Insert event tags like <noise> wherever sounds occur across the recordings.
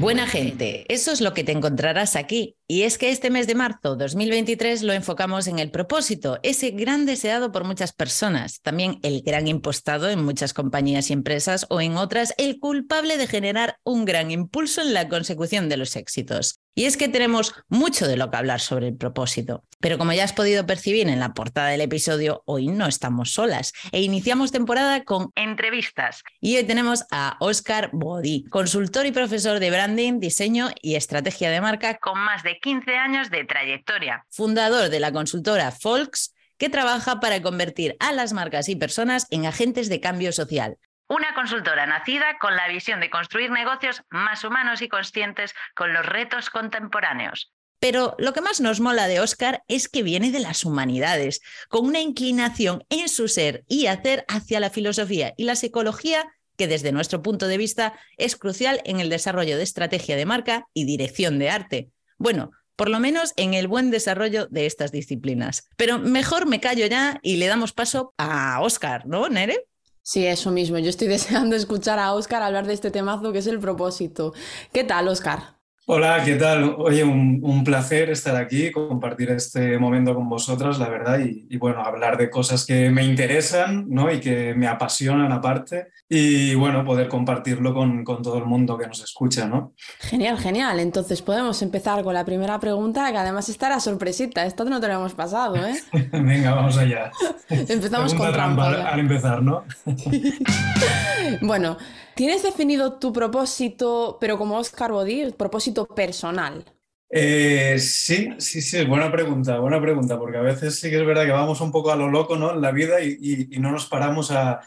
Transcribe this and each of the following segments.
Buena gente, eso es lo que te encontrarás aquí. Y es que este mes de marzo 2023 lo enfocamos en el propósito, ese gran deseado por muchas personas, también el gran impostado en muchas compañías y empresas o en otras, el culpable de generar un gran impulso en la consecución de los éxitos. Y es que tenemos mucho de lo que hablar sobre el propósito. Pero como ya has podido percibir en la portada del episodio, hoy no estamos solas e iniciamos temporada con entrevistas. Y hoy tenemos a Oscar Bodi, consultor y profesor de branding, diseño y estrategia de marca con más de 15 años de trayectoria, fundador de la consultora Folks que trabaja para convertir a las marcas y personas en agentes de cambio social. Una consultora nacida con la visión de construir negocios más humanos y conscientes con los retos contemporáneos. Pero lo que más nos mola de Oscar es que viene de las humanidades, con una inclinación en su ser y hacer hacia la filosofía y la psicología que desde nuestro punto de vista es crucial en el desarrollo de estrategia de marca y dirección de arte. Bueno, por lo menos en el buen desarrollo de estas disciplinas. Pero mejor me callo ya y le damos paso a Oscar, ¿no, Nere? Sí, eso mismo. Yo estoy <laughs> deseando escuchar a Oscar hablar de este temazo que es el propósito. ¿Qué tal, Oscar? Hola, ¿qué tal? Oye, un, placer estar aquí, compartir este momento con vosotras, la verdad, y, bueno, hablar de cosas que me interesan ¿no? y que me apasionan aparte, y bueno, poder compartirlo con, con, todo el mundo que nos escucha, ¿no? Genial, genial. Entonces podemos empezar con la primera pregunta, que además estará sorpresita, esto no te lo hemos pasado, ¿eh? <laughs> Venga, vamos allá. <laughs> Empezamos con trampa. Al empezar, ¿no? <laughs> bueno, ¿Tienes definido tu propósito, pero como Oscar Bodi, propósito personal? Eh, sí, sí, sí, buena pregunta, buena pregunta, porque a veces sí que es verdad que vamos un poco a lo loco ¿no? en la vida y, no nos paramos a,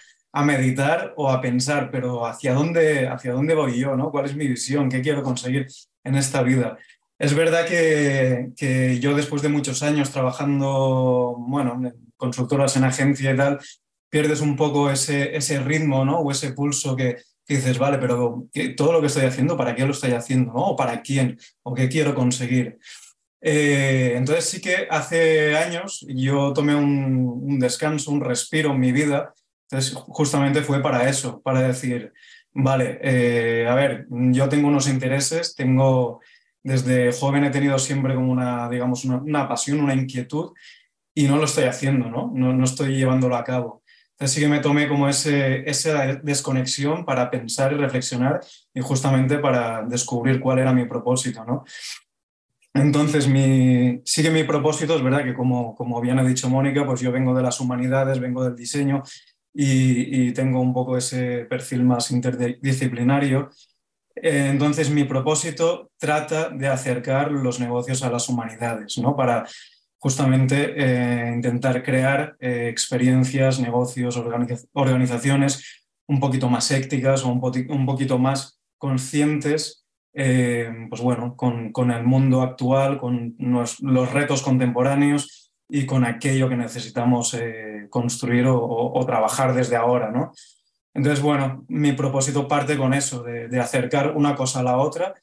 meditar o a pensar, pero ¿hacia dónde, hacia dónde voy yo? ¿no? ¿Cuál es mi visión? ¿Qué quiero conseguir en esta vida? Es verdad que, que yo después de muchos años trabajando, bueno, en consultoras en agencia y tal, pierdes un poco ese, ese ritmo ¿no? o ese pulso que, dices, vale, pero todo lo que estoy haciendo, ¿para qué lo estoy haciendo? ¿no? ¿O para quién? ¿O qué quiero conseguir? Eh, entonces sí que hace años yo tomé un, descanso, un respiro en mi vida. Entonces justamente fue para eso, para decir, vale, eh, a ver, yo tengo unos intereses, tengo, desde joven he tenido siempre como una, digamos, una, pasión, una inquietud y no lo estoy haciendo, ¿no? No, no estoy llevándolo a cabo. Así que me tomé como ese, esa desconexión para pensar y reflexionar y justamente para descubrir cuál era mi propósito, ¿no? Entonces, mi, sí que mi propósito es verdad que, como, como bien ha dicho Mónica, pues yo vengo de las humanidades, vengo del diseño y, tengo un poco ese perfil más interdisciplinario. Eh, entonces, mi propósito trata de acercar los negocios a las humanidades, ¿no? Para justamente eh, intentar crear eh, experiencias, negocios, organizaciones un poquito más éticas o un, poquito más conscientes eh, pues bueno, con, el mundo actual, con los, retos contemporáneos y con aquello que necesitamos construir o, trabajar desde ahora. ¿no? Entonces, bueno, mi propósito parte con eso, de acercar una cosa a la otra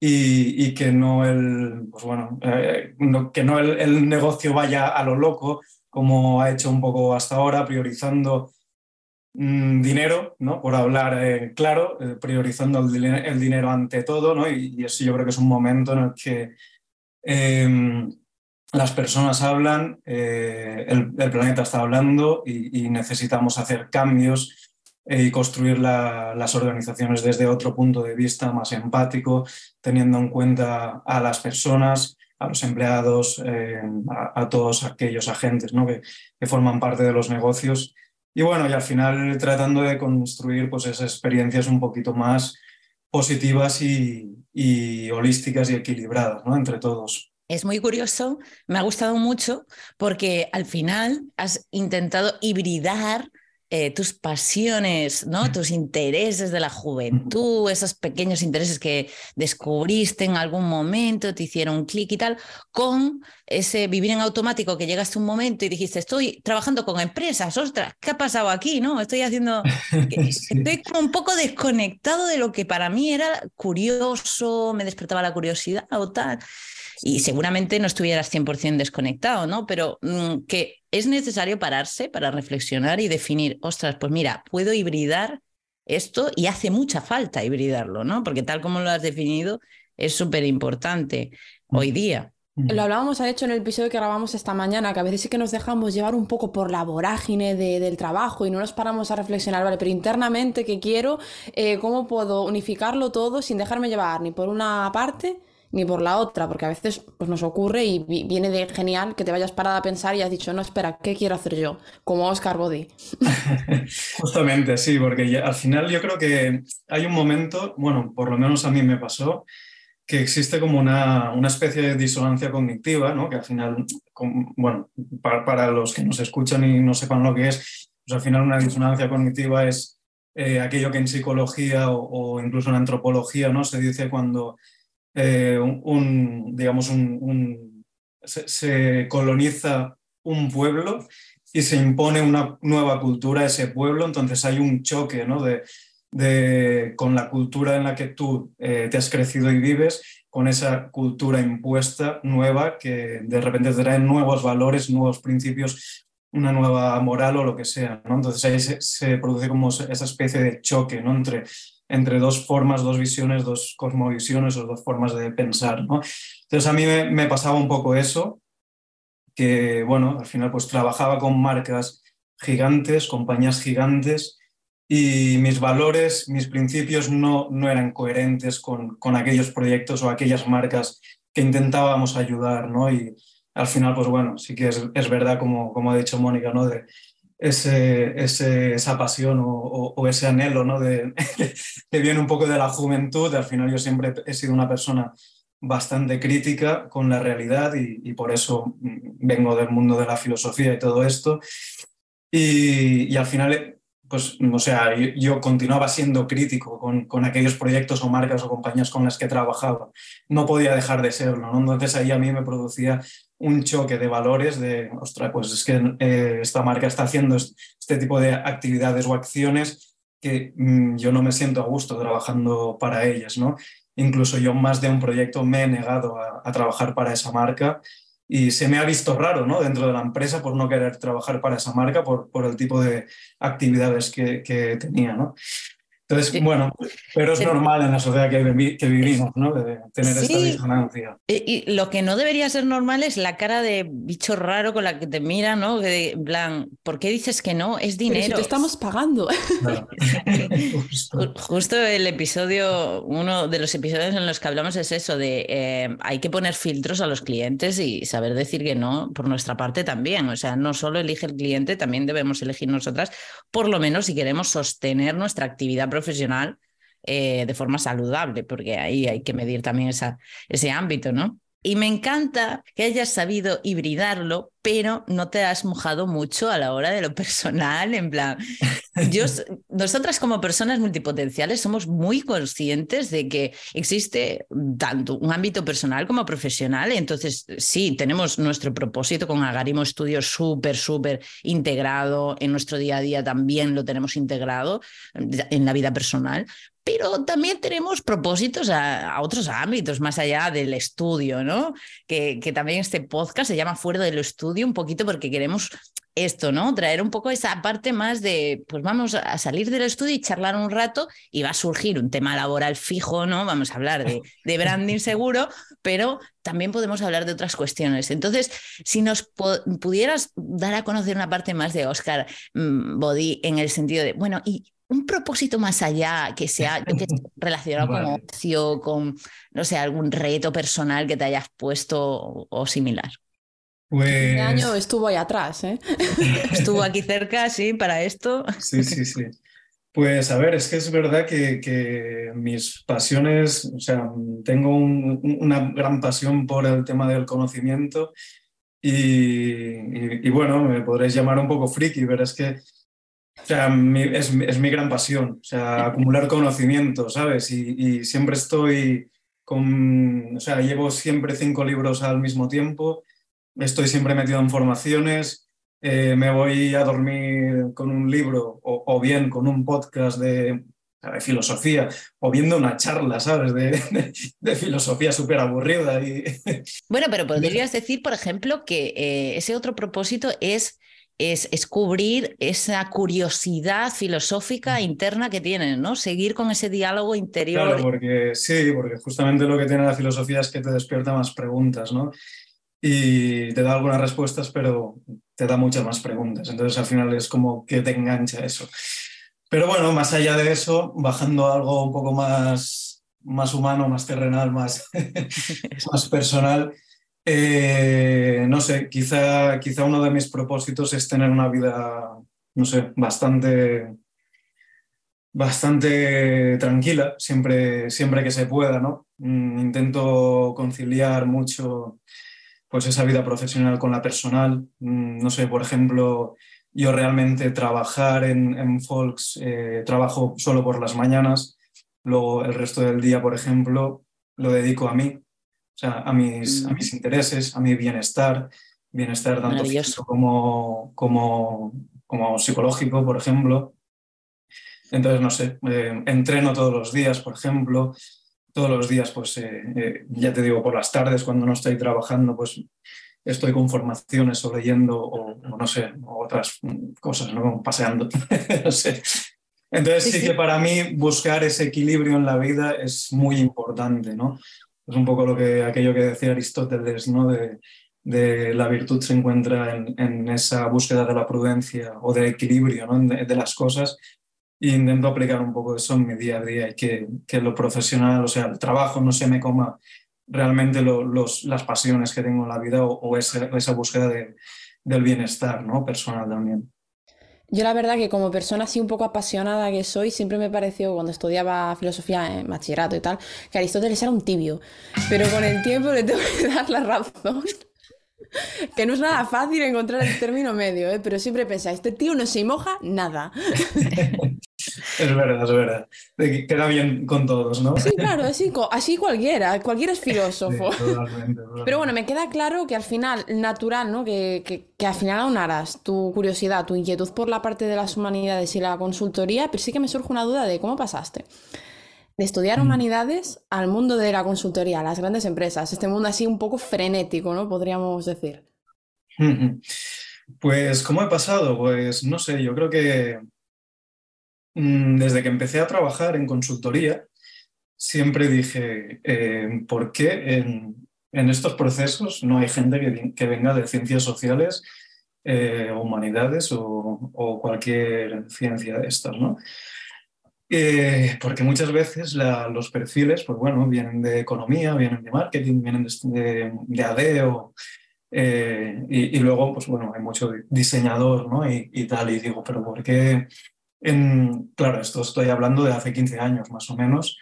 y, que no el, pues bueno, eh, que no el, negocio vaya a lo loco, como ha hecho un poco hasta ahora, priorizando mm, dinero, ¿no? por hablar eh, claro, eh, priorizando el, dinero ante todo, ¿no? y, eso yo creo que es un momento en el que em, las personas hablan, el, planeta está hablando y necesitamos hacer cambios y construir las organizaciones desde otro punto de vista más empático, teniendo en cuenta a las personas, a los empleados, eh, a, todos aquellos agentes ¿no? que, forman parte de los negocios. Y bueno, y al final tratando de construir pues, esas experiencias un poquito más positivas y, y holísticas y equilibradas ¿no? entre todos. Es muy curioso, me ha gustado mucho porque al final has intentado hibridar eh, tus pasiones, ¿no? tus intereses de la juventud, esos pequeños intereses que descubriste en algún momento, te hicieron clic y tal, con ese vivir en automático que llegaste un momento y dijiste, estoy trabajando con empresas, ostras, ¿qué ha pasado aquí? ¿No? Estoy haciendo, <laughs> estoy como un poco desconectado de lo que para mí era curioso, me despertaba la curiosidad o tal y seguramente no estuvieras 100% desconectado, ¿no? Pero mm, que es necesario pararse para reflexionar y definir, ostras, pues mira, puedo hibridar esto y hace mucha falta hibridarlo, ¿no? Porque tal como lo has definido, es súper importante hoy día. Lo hablábamos, de hecho, en el episodio que grabamos esta mañana, que a veces sí que nos dejamos llevar un poco por la vorágine del trabajo y no nos paramos a reflexionar, vale, pero internamente, ¿qué quiero? Eh, ¿Cómo puedo unificarlo todo sin dejarme llevar ni por una parte ni por la otra? Porque a veces pues, nos ocurre y viene de genial que te vayas parada a pensar y has dicho, no, espera, ¿qué quiero hacer yo? Como Oscar Body. <laughs> Justamente, sí, porque al final yo creo que hay un momento, bueno, por lo menos a mí me pasó, que existe como una, una, especie de disonancia cognitiva, ¿no? que al final, bueno, para, los que nos escuchan y no sepan lo que es, pues al final una disonancia cognitiva es eh, aquello que en psicología o, incluso en antropología ¿no? se dice cuando eh, un, digamos, un, se, coloniza un pueblo y se impone una nueva cultura a ese pueblo, entonces hay un choque ¿no? de, de, con la cultura en la que tú eh, te has crecido y vives, con esa cultura impuesta nueva que de repente trae nuevos valores, nuevos principios, una nueva moral o lo que sea. ¿no? Entonces ahí se, produce como esa especie de choque ¿no? entre, entre dos formas, dos visiones, dos cosmovisiones o dos formas de pensar. ¿no? Entonces a mí me, pasaba un poco eso, que bueno, al final pues trabajaba con marcas gigantes, compañías gigantes, y mis valores, mis principios no, no eran coherentes con, con, aquellos proyectos o aquellas marcas que intentábamos ayudar, ¿no? Y al final, pues bueno, sí que es, es verdad, como, como ha dicho Mónica, ¿no? Ese, esa pasión o, ese anhelo, ¿no? De, que viene un poco de la juventud. Al final yo siempre he sido una persona bastante crítica con la realidad y, por eso vengo del mundo de la filosofía y todo esto. Y, y al final pues, o sea, yo, continuaba siendo crítico con, con, aquellos proyectos o marcas o compañías con las que trabajaba. No podía dejar de serlo, ¿no? Entonces ahí a mí me producía un choque de valores de, ostras, pues es que eh, esta marca está haciendo este tipo de actividades o acciones que mm, yo no me siento a gusto trabajando para ellas, ¿no? Incluso yo más de un proyecto me he negado a, a trabajar para esa marca y se me ha visto raro ¿no? dentro de la empresa por no querer trabajar para esa marca, por, por el tipo de actividades que, que tenía. ¿no? Entonces, bueno, pero es normal en la sociedad que, vivimos, ¿no? De tener esta disonancia. Y, lo que no debería ser normal es la cara de bicho raro con la que te mira, ¿no? De, en plan, ¿por qué dices que no? Es dinero. Pero si te estamos pagando. <laughs> <laughs> Justo. el episodio, uno de los episodios en los que hablamos es eso, de eh, hay que poner filtros a los clientes y saber decir que no por nuestra parte también. O sea, no solo elige el cliente, también debemos elegir nosotras, por lo menos si queremos sostener nuestra actividad profesional eh, de forma saludable, porque ahí hay que medir también esa, ese ámbito, ¿no? Y me encanta que hayas sabido hibridarlo, pero no te has mojado mucho a la hora de lo personal, en plan, nosotras como personas multipotenciales somos muy conscientes de que existe tanto un ámbito personal como profesional, entonces sí, tenemos nuestro propósito con Agarimo Studio súper, súper integrado, en nuestro día a día también lo tenemos integrado en la vida personal, pero también tenemos propósitos a, otros ámbitos más allá del estudio, ¿no? Que, que, también este podcast se llama Fuera del Estudio un poquito porque queremos esto, ¿no? Traer un poco esa parte más de, pues vamos a salir del estudio y charlar un rato y va a surgir un tema laboral fijo, ¿no? Vamos a hablar de, de branding <laughs> seguro, pero también podemos hablar de otras cuestiones. Entonces, si nos pudieras dar a conocer una parte más de Oscar mm, Body en el sentido de, bueno, ¿y un propósito más allá que sea <laughs> relacionado con ocio, con, no sé, algún reto personal que te hayas puesto o, similar. Pues... Este año estuvo ahí atrás, ¿eh? <laughs> estuvo aquí cerca, sí, para esto. Sí, sí, sí. Pues a ver, es que es verdad que, que mis pasiones, o sea, tengo una gran pasión por el tema del conocimiento y, y, y, bueno, me podréis llamar un poco friki, pero es que o sea, es, es, mi gran pasión, o sea, acumular conocimiento, ¿sabes? Y, y, siempre estoy con, o sea, llevo siempre cinco libros al mismo tiempo, estoy siempre metido en formaciones, eh, me voy a dormir con un libro o, o bien con un podcast de, de, filosofía o viendo una charla, ¿sabes? De, de, de filosofía súper aburrida. Y... Bueno, pero <laughs> podrías decir, por ejemplo, que eh, ese otro propósito es es, es, cubrir esa curiosidad filosófica interna que tienen, ¿no? Seguir con ese diálogo interior. Claro, porque sí, porque justamente lo que tiene la filosofía es que te despierta más preguntas, ¿no? Y te da algunas respuestas, pero te da muchas más preguntas. Entonces al final es como que te engancha eso. Pero bueno, más allá de eso, bajando a algo un poco más, más humano, más terrenal, más, <laughs> más personal, eh, no sé, quizá, quizá uno de mis propósitos es tener una vida, no sé, bastante, bastante tranquila, siempre, siempre que se pueda, ¿no? Mm, intento conciliar mucho pues esa vida profesional con la personal. Mm, no sé, por ejemplo, yo realmente trabajar en, en Folks, eh, trabajo solo por las mañanas, luego el resto del día, por ejemplo, lo dedico a mí, o sea, a mis, a mis mm. intereses, a mi bienestar, bienestar tanto físico como, como, como psicológico, por ejemplo. Entonces, no sé, eh, entreno todos los días, por ejemplo, todos los días, pues eh, eh, ya te digo, por las tardes cuando no estoy trabajando, pues estoy con formaciones o leyendo o, no sé, otras cosas, ¿no? Paseando, <laughs> no sé. Entonces sí, que para mí buscar ese equilibrio en la vida es muy importante, ¿no? Es un poco lo que, aquello que decía Aristóteles, ¿no? De, de la virtud se encuentra en, en, esa búsqueda de la prudencia o de equilibrio ¿no? de, las cosas e intento aplicar un poco eso en mi día a día y que, que lo profesional, o sea, el trabajo no se me coma realmente lo, los, las pasiones que tengo en la vida o, o esa, esa, búsqueda de, del bienestar ¿no? personal también. Yo la verdad que como persona así un poco apasionada que soy, siempre me pareció cuando estudiaba filosofía en bachillerato y tal, que Aristóteles era un tibio. Pero con el tiempo le tengo que <laughs> dar la razón. Que no es nada fácil encontrar el término medio, ¿eh? pero siempre pensáis, este tío no se moja nada. <laughs> Es verdad, es verdad. Queda bien con todos, ¿no? Sí, claro, así, así cualquiera, cualquiera es <laughs> filósofo. Sí, totalmente, totalmente. Pero bueno, me queda claro que al final, natural, ¿no? Que, que, que, al final aunaras tu curiosidad, tu inquietud por la parte de las humanidades y la consultoría, pero sí que me surge una duda de cómo pasaste de estudiar mm. humanidades al mundo de la consultoría, a las grandes empresas, este mundo así un poco frenético, ¿no? Podríamos decir. <laughs> Pues, ¿cómo he pasado? Pues, no sé, yo creo que desde que empecé a trabajar en consultoría, siempre dije, eh, ¿por qué en, estos procesos no hay gente que, venga de ciencias sociales, eh, humanidades o, cualquier ciencia de estas? ¿no? Eh, porque muchas veces los perfiles, pues bueno, vienen de economía, vienen de marketing, vienen de, de ADEO. Eh, y, luego, pues bueno, hay mucho diseñador, ¿no? Y tal, y digo, pero ¿por qué claro, esto estoy hablando de hace 15 años más o menos.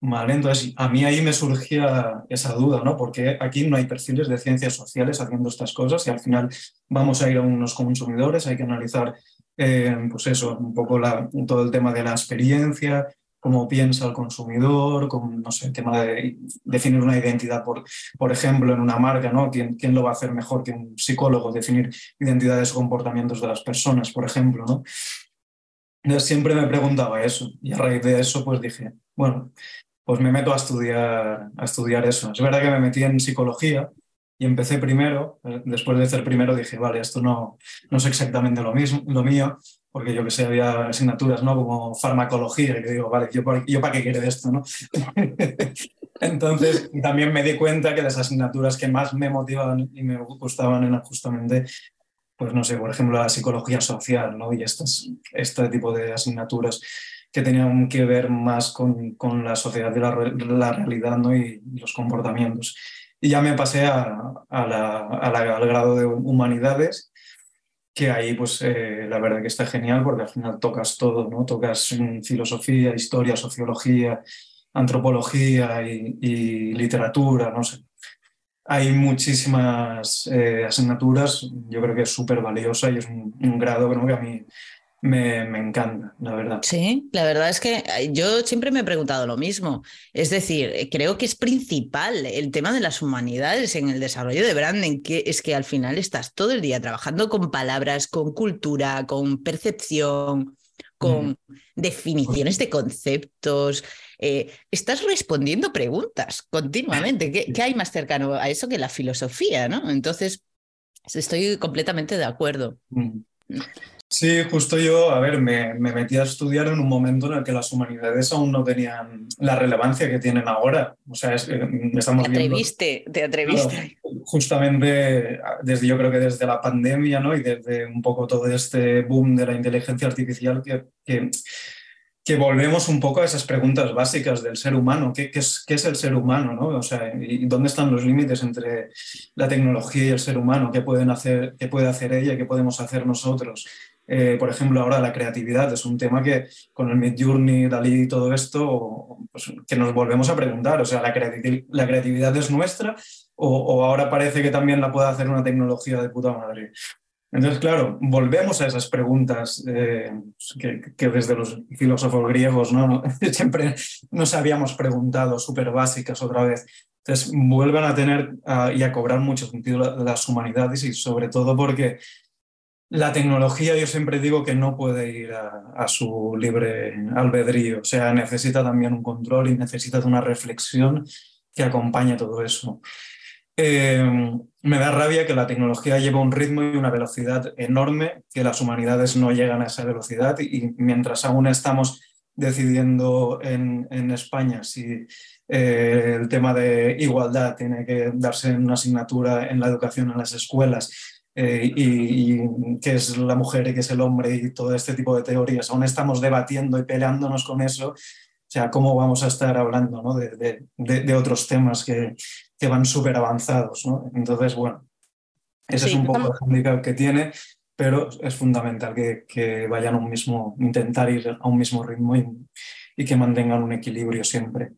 Vale, a mí ahí me surgía esa duda, ¿no? Porque aquí no hay perfiles de ciencias sociales haciendo estas cosas y al final vamos a ir a unos consumidores, hay que analizar, eh, pues eso, un poco todo el tema de la experiencia, cómo piensa el consumidor, con, no sé, el tema de definir una identidad, por, por ejemplo, en una marca, ¿no? ¿Quién, ¿Quién lo va a hacer mejor que un psicólogo? Definir identidades o comportamientos de las personas, por ejemplo, ¿no? Siempre me preguntaba eso y a raíz de eso pues dije, bueno, pues me meto a estudiar, a estudiar eso. Es verdad que me metí en psicología y empecé primero, eh, después de hacer primero dije, vale, esto no, no es exactamente lo, mismo, lo mío, porque yo que sé, había asignaturas ¿no? como farmacología, y que digo, vale, ¿yo, yo para qué quiero esto? ¿no? <laughs> Entonces, también me di cuenta que las asignaturas que más me motivaban y me gustaban eran justamente pues no sé, por ejemplo, la psicología social, ¿no? Y estas, este tipo de asignaturas que tenían que ver más con, con la sociedad de la, la, realidad ¿no? y los comportamientos. Y ya me pasé a, a la, a la, al grado de humanidades, que ahí pues eh, la verdad que está genial porque al final tocas todo, ¿no? Tocas filosofía, historia, sociología, antropología y, y literatura, no sé hay muchísimas eh, asignaturas, yo creo que es súper valiosa y es un, un grado que a mí me, me, encanta, la verdad. Sí, la verdad es que eh, yo siempre me he preguntado lo mismo. Es decir, eh, creo que es principal el tema de las humanidades en el desarrollo de branding, que es que al final estás todo el día trabajando con palabras, con cultura, con percepción, con mm. definiciones de conceptos, eh, estás respondiendo preguntas continuamente. ¿Qué, ¿Qué, hay más cercano a eso que la filosofía? ¿no? Entonces, Estoy completamente de acuerdo. Mm. Sí, justo yo, a ver, me, metí a estudiar en un momento en el que las humanidades aún no tenían la relevancia que tienen ahora. O sea, es, estamos te atreviste, te atreviste. justamente desde, yo creo que desde la pandemia, ¿no? Y desde un poco todo este boom de la inteligencia artificial que, que que volvemos un poco a esas preguntas básicas del ser humano. ¿Qué, es, qué es, el ser humano? ¿no? O sea, ¿y ¿Dónde están los límites entre la tecnología y el ser humano? ¿Qué, pueden hacer, qué puede hacer ella qué podemos hacer nosotros? Eh, por ejemplo, ahora la creatividad es un tema que con el Mid Journey, Dalí y todo esto, pues, que nos volvemos a preguntar. O sea, ¿la, la creatividad es nuestra o ahora parece que también la puede hacer una tecnología de puta madre? Entonces, claro, volvemos a esas preguntas eh, que, desde los filósofos griegos ¿no? <laughs> siempre nos habíamos preguntado, súper básicas otra vez. Entonces, vuelven a tener y a cobrar mucho sentido las humanidades y sobre todo porque la tecnología yo siempre digo que no puede ir a, su libre albedrío, o sea, necesita también un control y necesita una reflexión que acompañe todo eso. Eh, me da rabia que la tecnología lleva un ritmo y una velocidad enorme, que las humanidades no llegan a esa velocidad y, mientras aún estamos decidiendo en, España si eh, el tema de igualdad tiene que darse en una asignatura en la educación en las escuelas eh, y, y qué es la mujer y qué es el hombre y todo este tipo de teorías, aún estamos debatiendo y peleándonos con eso. O sea, ¿cómo vamos a estar hablando ¿no? de, de, otros temas que, que van súper avanzados. ¿no? Entonces, bueno, ese es un poco el handicap que tiene, pero es fundamental que, que, vayan a un mismo, intentar ir a un mismo ritmo y, y que mantengan un equilibrio siempre.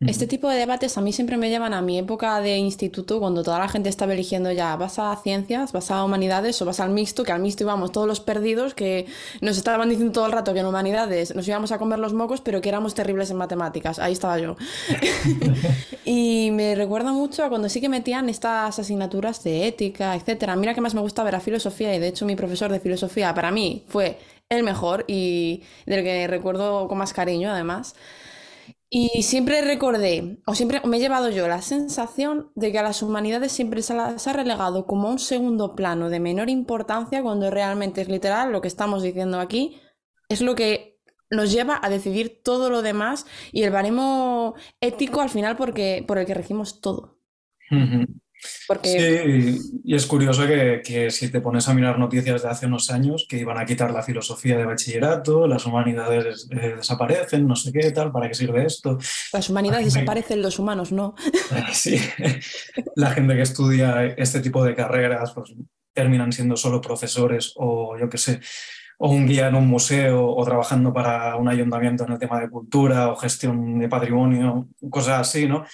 Este tipo de debates a mí siempre me llevan a mi época de instituto, cuando toda la gente estaba eligiendo ya, ¿vas a ciencias, vas a humanidades o vas al mixto? Que al mixto íbamos todos los perdidos, que nos estaban diciendo todo el rato que en humanidades nos íbamos a comer los mocos, pero que éramos terribles en matemáticas. Ahí estaba yo. <laughs> <laughs> y me recuerda mucho a cuando sí que metían estas asignaturas de ética, etcétera. Mira que más me gusta ver a filosofía y de hecho mi profesor de filosofía para mí fue el mejor y del que recuerdo con más cariño además. Y siempre recordé, o siempre me he llevado yo la sensación de que a las humanidades siempre se las ha relegado como un segundo plano de menor importancia cuando realmente es literal lo que estamos diciendo aquí, es lo que nos lleva a decidir todo lo demás y el baremo ético al final porque, por el que regimos todo. Sí, y es curioso que, si te pones a mirar noticias de hace unos años que iban a quitar la filosofía de bachillerato, las humanidades eh, desaparecen, no sé qué tal, ¿para qué sirve esto? Las humanidades desaparecen, los humanos no. <laughs> Sí, la gente que estudia este tipo de carreras pues, terminan siendo solo profesores o yo qué sé, o un guía en un museo o trabajando para un ayuntamiento en el tema de cultura o gestión de patrimonio, cosas así, ¿no?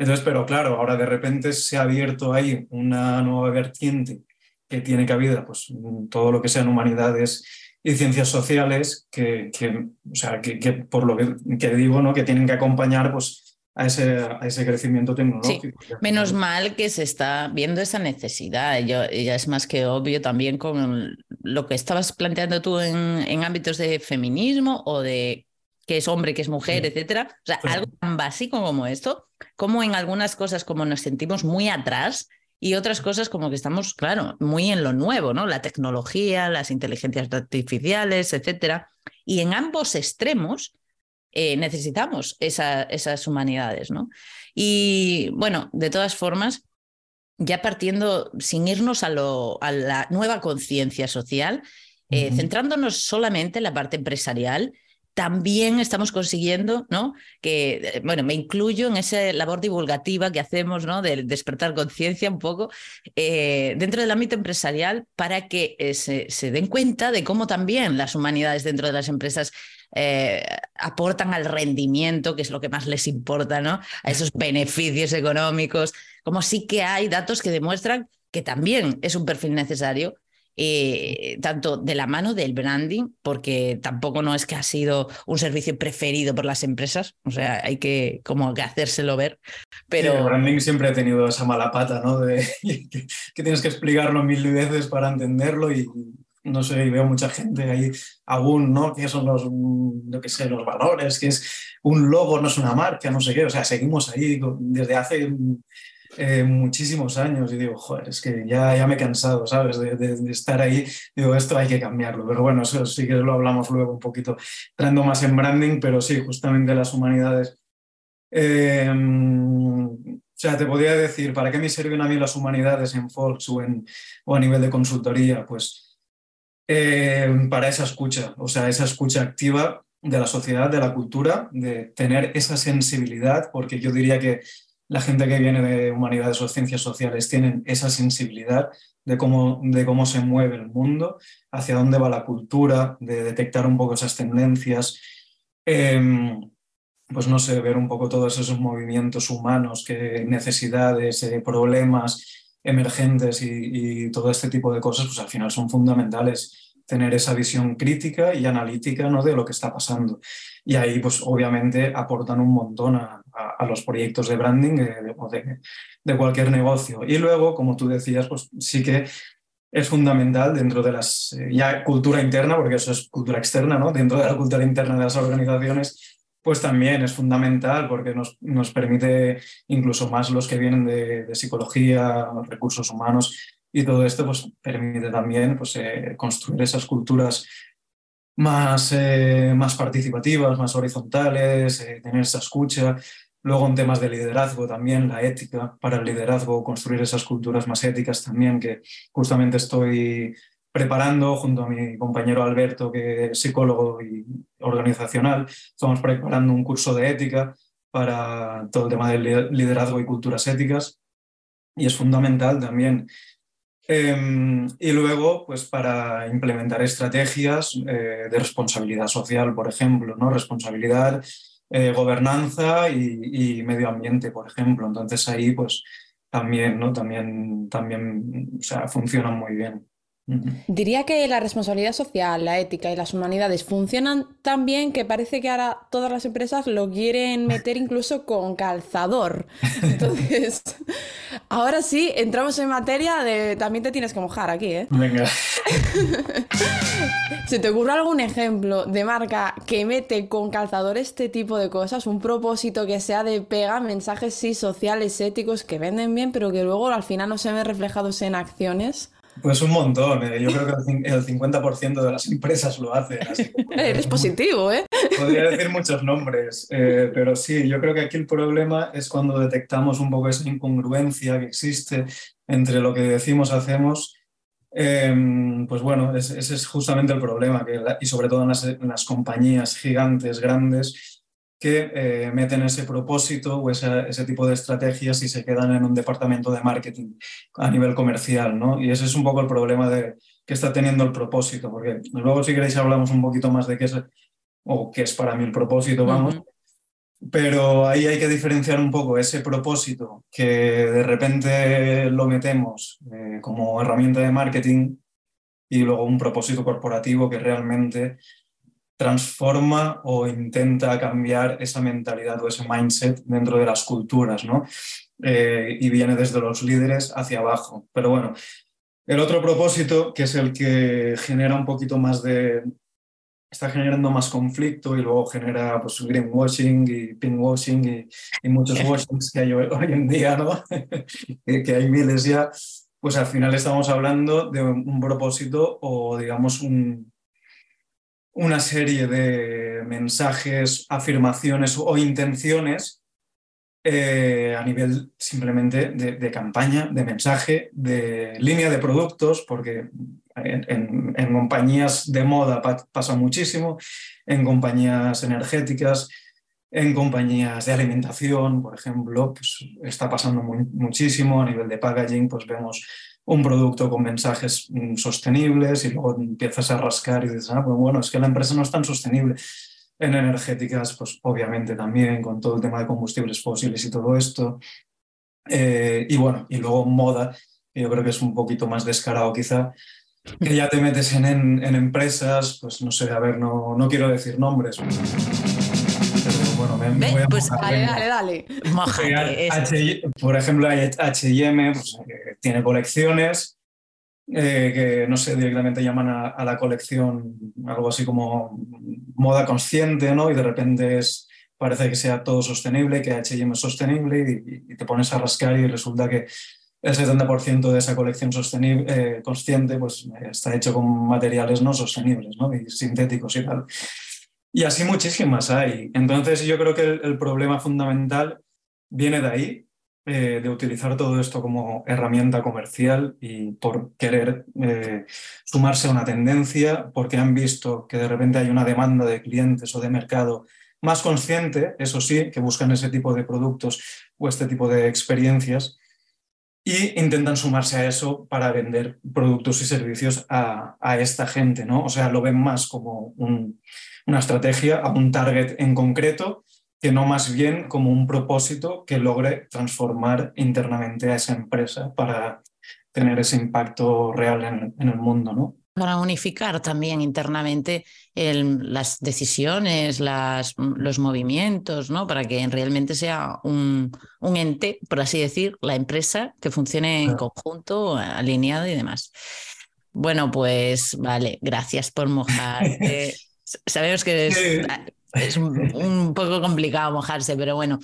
Entonces, pero claro, ahora de repente se ha abierto ahí una nueva vertiente que tiene cabida, pues todo lo que sean humanidades y ciencias sociales, que, o sea, que, por lo que, digo, ¿no? que tienen que acompañar pues, a, ese, a ese crecimiento tecnológico. Menos mal que se está viendo esa necesidad. Ya es más que obvio también con lo que estabas planteando tú en ámbitos de feminismo o de que es hombre, que es mujer, etcétera. O sea, algo tan básico como esto, como en algunas cosas como nos sentimos muy atrás y otras cosas como que estamos, claro, muy en lo nuevo, ¿no? La tecnología, las inteligencias artificiales, etcétera. Y en ambos extremos eh, necesitamos esas humanidades, ¿no? Y bueno, de todas formas, ya partiendo, sin irnos a, lo, a la nueva conciencia social, eh, centrándonos solamente en la parte empresarial, también estamos consiguiendo, ¿no? Que, eh, bueno, me incluyo en esa labor divulgativa que hacemos, ¿no? De despertar conciencia un poco eh, dentro del ámbito empresarial para que eh, se, den cuenta de cómo también las humanidades dentro de las empresas aportan al rendimiento, que es lo que más les importa, ¿no? A esos beneficios económicos, como sí que hay datos que demuestran que también es un perfil necesario eh, tanto de la mano del branding, porque tampoco no es que ha sido un servicio preferido por las empresas, o sea, hay que como que hacérselo ver. Pero... el branding siempre ha tenido esa mala pata, ¿no? De <laughs> que, tienes que explicarlo mil veces para entenderlo y no sé, veo mucha gente ahí aún, ¿no? Que son los, lo que sé, los valores, que es un logo, no es una marca, no sé qué, o sea, seguimos ahí desde hace eh, muchísimos años y digo, joder, es que ya, ya me he cansado, ¿sabes? De, estar ahí. Digo, esto hay que cambiarlo. Pero bueno, eso sí que lo hablamos luego un poquito, entrando más en branding, pero sí, justamente las humanidades. Em, o sea, te podría decir, ¿para qué me sirven a mí las humanidades en Fox o, en, o a nivel de consultoría? Pues em, para esa escucha, o sea, esa escucha activa de la sociedad, de la cultura, de tener esa sensibilidad, porque yo diría que la gente que viene de humanidades o ciencias sociales tienen esa sensibilidad de cómo, de cómo se mueve el mundo, hacia dónde va la cultura, de detectar un poco esas tendencias, em, pues no sé, ver un poco todos esos movimientos humanos, que necesidades, eh, problemas emergentes y, y, todo este tipo de cosas, pues al final son fundamentales tener esa visión crítica y analítica ¿no? de lo que está pasando. Y ahí, pues obviamente, aportan un montón a, los proyectos de branding de, de, de, cualquier negocio. Y luego, como tú decías, pues sí que es fundamental dentro de las, eh, ya cultura interna, porque eso es cultura externa, ¿no? Dentro de la cultura interna de las organizaciones, pues también es fundamental porque nos, nos permite, incluso más los que vienen de, de psicología, recursos humanos, y todo esto pues, permite también pues, eh, construir esas culturas más, eh, más participativas, más horizontales, eh, tener esa escucha. Luego en temas de liderazgo también, la ética para el liderazgo, construir esas culturas más éticas también, que justamente estoy preparando junto a mi compañero Alberto, que es psicólogo y organizacional. Estamos preparando un curso de ética para todo el tema del liderazgo y culturas éticas. Y es fundamental también Em, y luego, pues para implementar estrategias eh, de responsabilidad social, por ejemplo, ¿no? responsabilidad, eh, gobernanza y, medio ambiente, por ejemplo. Entonces ahí, pues también, ¿no? También, también, o sea, funcionan muy bien. Diría que la responsabilidad social, la ética y las humanidades funcionan tan bien que parece que ahora todas las empresas lo quieren meter incluso con calzador. <laughs> Entonces, ahora sí, entramos en materia de... También te tienes que mojar aquí, ¿eh? Venga. <laughs> ¿Se te ocurre algún ejemplo de marca que mete con calzador este tipo de cosas? Un propósito que sea de pega, mensajes sí sociales, éticos, que venden bien, pero que luego al final no se ven reflejados en acciones. Pues un montón, ¿eh? yo creo que el 50% de las empresas lo hacen. <laughs> Eres positivo, ¿eh? Podría decir muchos nombres, eh, pero sí, yo creo que aquí el problema es cuando detectamos un poco esa incongruencia que existe entre lo que decimos, hacemos. Em, pues bueno, ese, es justamente el problema, que y sobre todo en las compañías gigantes, grandes, que eh, meten ese propósito o ese tipo de estrategias y se quedan en un departamento de marketing a nivel comercial, ¿no? Y ese es un poco el problema de, que está teniendo el propósito, porque luego si queréis hablamos un poquito más de qué es, o qué es para mí el propósito, vamos. Pero ahí hay que diferenciar un poco ese propósito que de repente lo metemos eh, como herramienta de marketing y luego un propósito corporativo que realmente transforma o intenta cambiar esa mentalidad o ese mindset dentro de las culturas, ¿no? Eh, y viene desde los líderes hacia abajo. Pero bueno, el otro propósito, que es el que genera un poquito más de... está generando más conflicto y luego genera pues, greenwashing y pinkwashing y, y muchos washings que hay hoy, <laughs> en día, ¿no? <laughs> que hay miles ya, pues al final estamos hablando de un propósito o digamos un, una serie de mensajes, afirmaciones o intenciones eh, a nivel simplemente de, campaña, de mensaje, de línea de productos, porque en, compañías de moda pasa muchísimo, en compañías energéticas, en compañías de alimentación, por ejemplo, pues está pasando muchísimo a nivel de packaging, pues vemos un producto con mensajes mm, sostenibles y luego empiezas a rascar y dices, ah, pues bueno, es que la empresa no es tan sostenible. En energéticas, pues obviamente también con todo el tema de combustibles fósiles y todo esto. Eh, y bueno, y luego moda, yo creo que es un poquito más descarado quizá, que ya te metes en, en, empresas, pues no sé, a ver, no, no quiero decir nombres voy a pues dale, dale, <laughs> dale. por ejemplo, hay H&M, pues, tiene colecciones eh, que, no sé, directamente llaman a, la colección algo así como moda consciente, ¿no? Y de repente es parece que sea todo sostenible, que H&M es sostenible y, te pones a rascar y resulta que el 70% de esa colección sostenible, eh, consciente pues, está hecho con materiales no sostenibles ¿no? y sintéticos y tal. Y así muchísimas hay. Entonces yo creo que el, problema fundamental viene de ahí, eh, de utilizar todo esto como herramienta comercial y por querer eh, sumarse a una tendencia, porque han visto que de repente hay una demanda de clientes o de mercado más consciente, eso sí, que buscan ese tipo de productos o este tipo de experiencias y intentan sumarse a eso para vender productos y servicios a, esta gente, ¿no? O sea, lo ven más como una estrategia a un target en concreto que no más bien como un propósito que logre transformar internamente a esa empresa para tener ese impacto real en, en el mundo, ¿no? para unificar también internamente las decisiones, las, los movimientos, ¿no? para que realmente sea un, un, ente, por así decir, la empresa que funcione en conjunto, alineado y demás. Bueno, pues vale, gracias por mojar. <laughs> sabemos que es, un, poco complicado mojarse, pero bueno,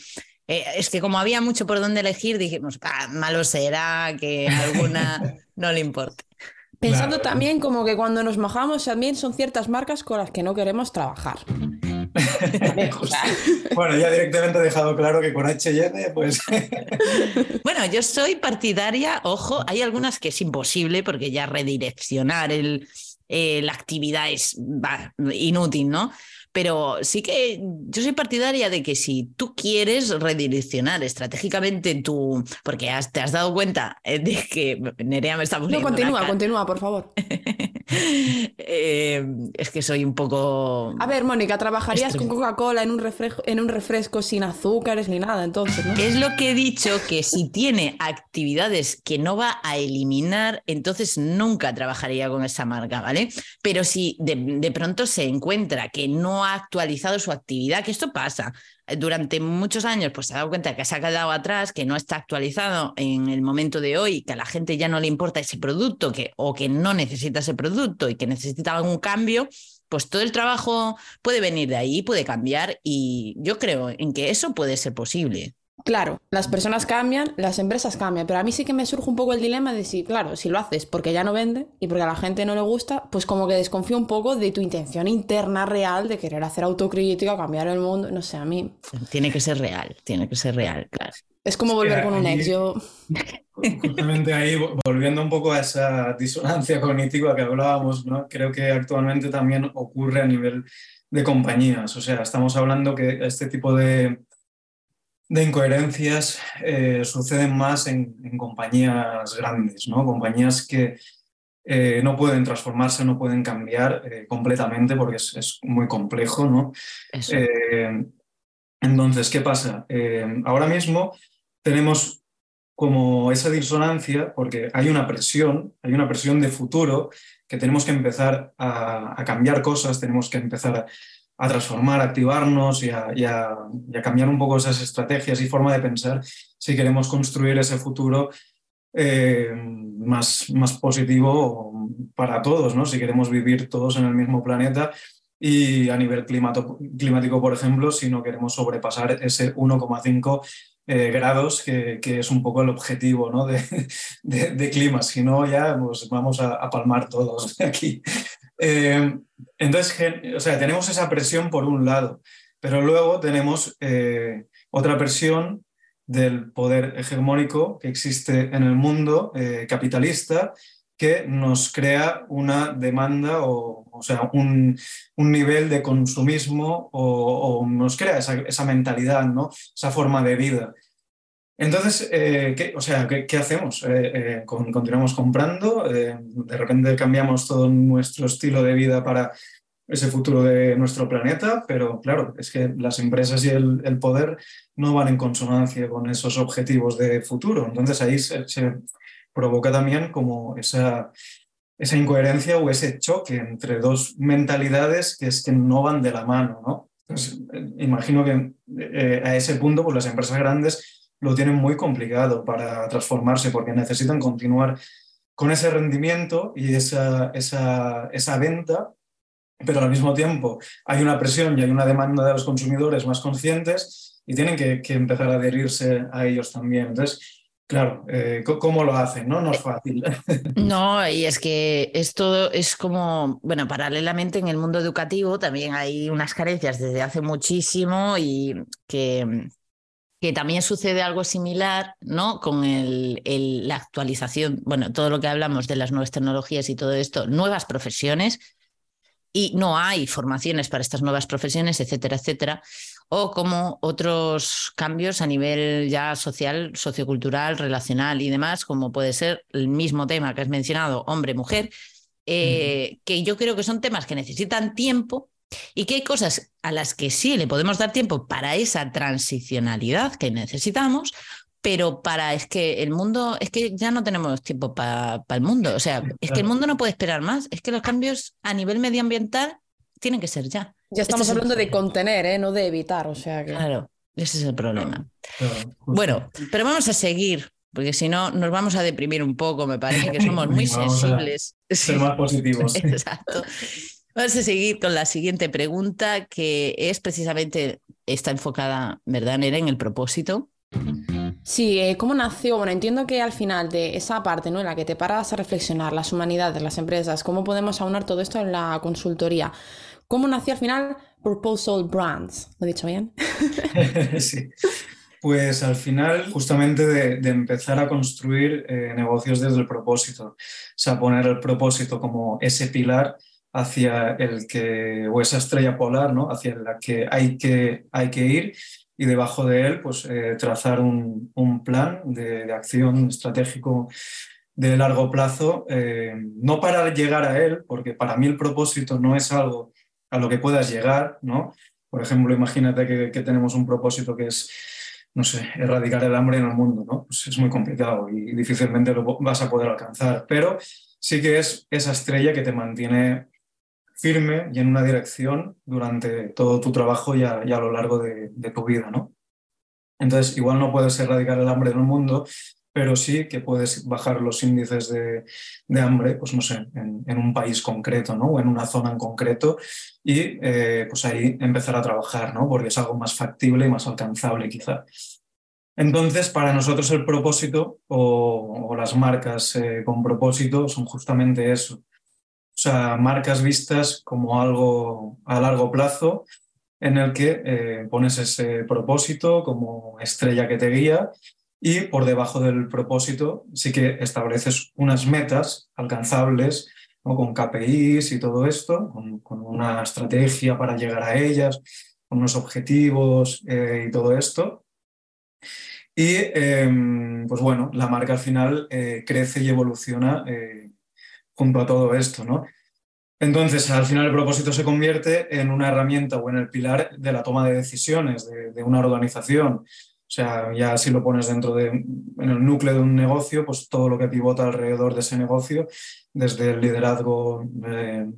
eh, es que como había mucho por dónde elegir, dijimos, ah, malo será que alguna no le importe. Pensando también como que cuando nos mojamos también son ciertas marcas con las que no queremos trabajar. <laughs> bueno, ya directamente he dejado claro que con HN, pues. <laughs> bueno, yo soy partidaria, ojo, hay algunas que es imposible porque ya redireccionar el, eh, la actividad es inútil, ¿no? Pero sí que yo soy partidaria de que si tú quieres redireccionar estratégicamente tu. Porque te has dado cuenta eh, de que Nerea me está poniendo. No, continúa, continúa, por favor. <laughs> Eh, es que soy un poco. A ver, Mónica, ¿trabajarías con Coca-Cola en, un refresco, en un refresco sin azúcares ni nada? Entonces, ¿no? Es lo que he dicho, que si tiene actividades que no va a eliminar, entonces nunca trabajaría con esa marca, ¿vale? Pero si de, de pronto se encuentra que no ha actualizado su actividad, que esto pasa. Durante muchos años, pues se ha dado cuenta que se ha quedado atrás, que no está actualizado en el momento de hoy, que a la gente ya no le importa ese producto que, o que no necesita ese producto y que necesita algún cambio, pues todo el trabajo puede venir de ahí, puede cambiar y yo creo en que eso puede ser posible. Claro, las personas cambian, las empresas cambian, pero a mí sí que me surge un poco el dilema de si, claro, si lo haces porque ya no vende y porque a la gente no le gusta, pues como que desconfío un poco de tu intención interna real de querer hacer autocrítica, cambiar el mundo, no sé, a mí. Tiene que ser real, tiene que ser real, claro. Es como volver con un ex, yo... <laughs> Justamente ahí, volviendo un poco a esa disonancia <laughs> cognitiva que hablábamos, ¿no? creo que actualmente también ocurre a nivel de compañías, o sea, estamos hablando que este tipo de de incoherencias eh, suceden más en, compañías grandes, ¿no? Compañías que eh, no pueden transformarse, no pueden cambiar eh, completamente porque es, muy complejo, ¿no? entonces, ¿qué pasa? ahora mismo tenemos como esa disonancia porque hay una presión, hay una presión de futuro que tenemos que empezar a, a cambiar cosas, tenemos que empezar a a transformar, a activarnos y a, cambiar un poco esas estrategias y forma de pensar si queremos construir ese futuro eh, más, más positivo para todos, ¿no? si queremos vivir todos en el mismo planeta y a nivel climático, por ejemplo, si no queremos sobrepasar ese 1,5 eh, grados, que, es un poco el objetivo ¿no? de, de, clima. Si no, ya pues, vamos a palmar todos <laughs> aquí. Eh, entonces, o sea, tenemos esa presión por un lado, pero luego tenemos eh, otra presión del poder hegemónico que existe en el mundo eh, capitalista que nos crea una demanda o, o sea, un, un, nivel de consumismo o, nos crea esa, esa, mentalidad, ¿no? esa forma de vida. Entonces, eh, ¿qué, o sea, ¿qué, hacemos? Eh, eh, ¿Continuamos comprando? ¿De repente cambiamos todo nuestro estilo de vida para ese futuro de nuestro planeta? Pero claro, es que las empresas y el, poder no van en consonancia con esos objetivos de futuro. Entonces ahí se, provoca también como esa, incoherencia o ese choque entre dos mentalidades que es que no van de la mano, ¿no? Imagino que a ese punto, pues las empresas grandes lo tienen muy complicado para transformarse porque necesitan continuar con ese rendimiento y esa, esa, esa venta pero al mismo tiempo hay una presión y hay una demanda de los consumidores más conscientes y tienen que, que empezar a adherirse a ellos también. Entonces, Claro, eh, ¿cómo lo hacen? No, no es fácil. <laughs> No, y es que esto es como, bueno, paralelamente en el mundo educativo también hay unas carencias desde hace muchísimo y que, que también sucede algo similar, ¿no? Con el, la actualización, bueno, todo lo que hablamos de las nuevas tecnologías y todo esto, nuevas profesiones, y no hay formaciones para estas nuevas profesiones, etcétera, etcétera o como otros cambios a nivel ya social, sociocultural, relacional y demás, como puede ser el mismo tema que has mencionado, hombre-mujer, eh, que yo creo que son temas que necesitan tiempo y que hay cosas a las que sí le podemos dar tiempo para esa transicionalidad que necesitamos, pero para es que el mundo, es que ya no tenemos tiempo para el mundo, o sea, es que el mundo no puede esperar más, es que los cambios a nivel medioambiental tienen que ser ya. Ya este estamos hablando de contener, ¿eh? no de evitar, o sea que... Claro, ese es el problema. bueno, pero vamos a seguir, porque si no nos vamos a deprimir un poco, me parece que somos muy <laughs> sensibles. Ser más positivos. <laughs> Exacto. Vamos a seguir con la siguiente pregunta, que es precisamente, está enfocada, ¿verdad, Nera, en el propósito? Sí, eh, ¿cómo nació? Bueno, entiendo que al final de esa parte ¿no? en la que te paras a reflexionar las humanidades, las empresas, cómo podemos aunar todo esto en la consultoría. ¿Cómo nació al final Proposal Brands? ¿Lo he dicho bien? <laughs> sí. Pues al final, justamente de, empezar a construir eh, negocios desde el propósito, o sea, poner el propósito como ese pilar hacia el que, o esa estrella polar, ¿no? Hacia la que hay que, hay que ir y debajo de él, pues eh, trazar un, plan de, acción estratégico de largo plazo, eh, no para llegar a él, porque para mí el propósito no es algo a lo que puedas llegar, ¿no? Por ejemplo, imagínate que, tenemos un propósito que es, no sé, erradicar el hambre en el mundo, ¿no? Pues es muy complicado y, difícilmente lo vas a poder alcanzar, pero sí que es esa estrella que te mantiene firme y en una dirección durante todo tu trabajo y a, lo largo de, tu vida, ¿no? Entonces, igual no puedes erradicar el hambre en el mundo, pero sí que puedes bajar los índices de, hambre, pues no sé, en, un país concreto, ¿no? O en una zona en concreto y eh, pues ahí empezar a trabajar, ¿no? Porque es algo más factible y más alcanzable quizá. Entonces, para nosotros el propósito o, las marcas eh, con propósito son justamente eso. O sea, marcas vistas como algo a largo plazo en el que eh, pones ese propósito como estrella que te guía y por debajo del propósito sí que estableces unas metas alcanzables con KPIs y todo esto, con, una estrategia para llegar a ellas, con unos objetivos eh, y todo esto. Y em, pues bueno, la marca al final eh, crece y evoluciona eh, junto a todo esto, ¿no? Entonces, al final el propósito se convierte en una herramienta o en el pilar de la toma de decisiones de, una organización. O sea, ya si lo pones dentro de, el núcleo de un negocio, pues todo lo que pivota alrededor de ese negocio, desde el liderazgo,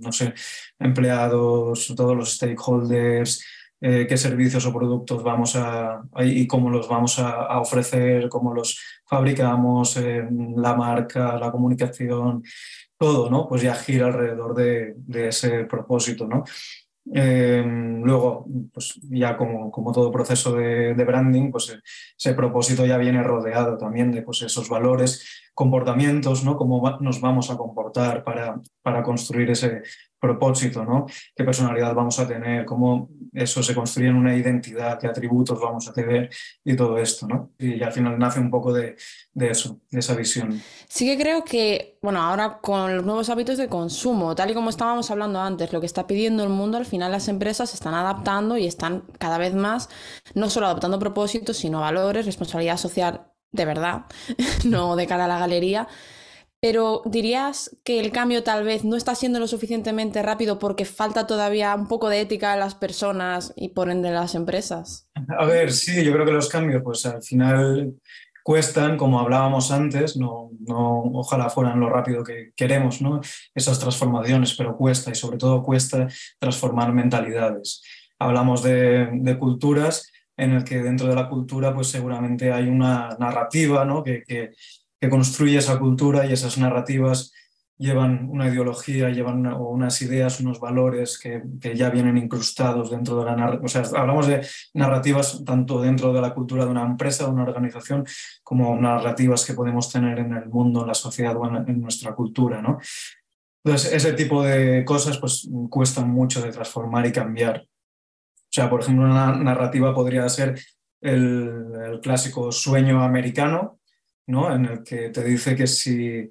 no sé, empleados, todos los stakeholders, eh, qué servicios o productos vamos a, y cómo los vamos a, ofrecer, cómo los fabricamos, eh, la marca, la comunicación, todo, ¿no? Pues ya gira alrededor de, de ese propósito, ¿no? Em, luego, pues ya como, todo proceso de, branding, pues eh, ese propósito ya viene rodeado también de pues, esos valores, comportamientos, ¿no? Cómo nos vamos a comportar para, para construir ese propósito, ¿no? ¿Qué personalidad vamos a tener? ¿Cómo eso se construye en una identidad? ¿Qué atributos vamos a tener? Y todo esto, ¿no? Y al final nace un poco de, de eso, de esa visión. Sí que creo que, bueno, ahora con los nuevos hábitos de consumo, tal y como estábamos hablando antes, lo que está pidiendo el mundo, al final las empresas se están adaptando y están cada vez más, no solo adoptando propósitos, sino valores, responsabilidad social de verdad, <laughs> no de cara a la galería pero dirías que el cambio tal vez no está siendo lo suficientemente rápido porque falta todavía un poco de ética en las personas y por ende en las empresas. A ver, sí, yo creo que los cambios pues al final cuestan, como hablábamos antes, no, no ojalá fueran lo rápido que queremos, ¿no? Esas transformaciones, pero cuesta y sobre todo cuesta transformar mentalidades. Hablamos de, de culturas en el que dentro de la cultura pues seguramente hay una narrativa ¿no? que, que, que construye esa cultura y esas narrativas llevan una ideología, llevan unas ideas, unos valores que, ya vienen incrustados dentro de la narrativa. O sea, hablamos de narrativas tanto dentro de la cultura de una empresa, de una organización, como narrativas que podemos tener en el mundo, en la sociedad o en, nuestra cultura, ¿no? Entonces, ese tipo de cosas pues cuestan mucho de transformar y cambiar. Sea, por ejemplo, una narrativa podría ser el, el clásico sueño americano, ¿no? En el que te dice que si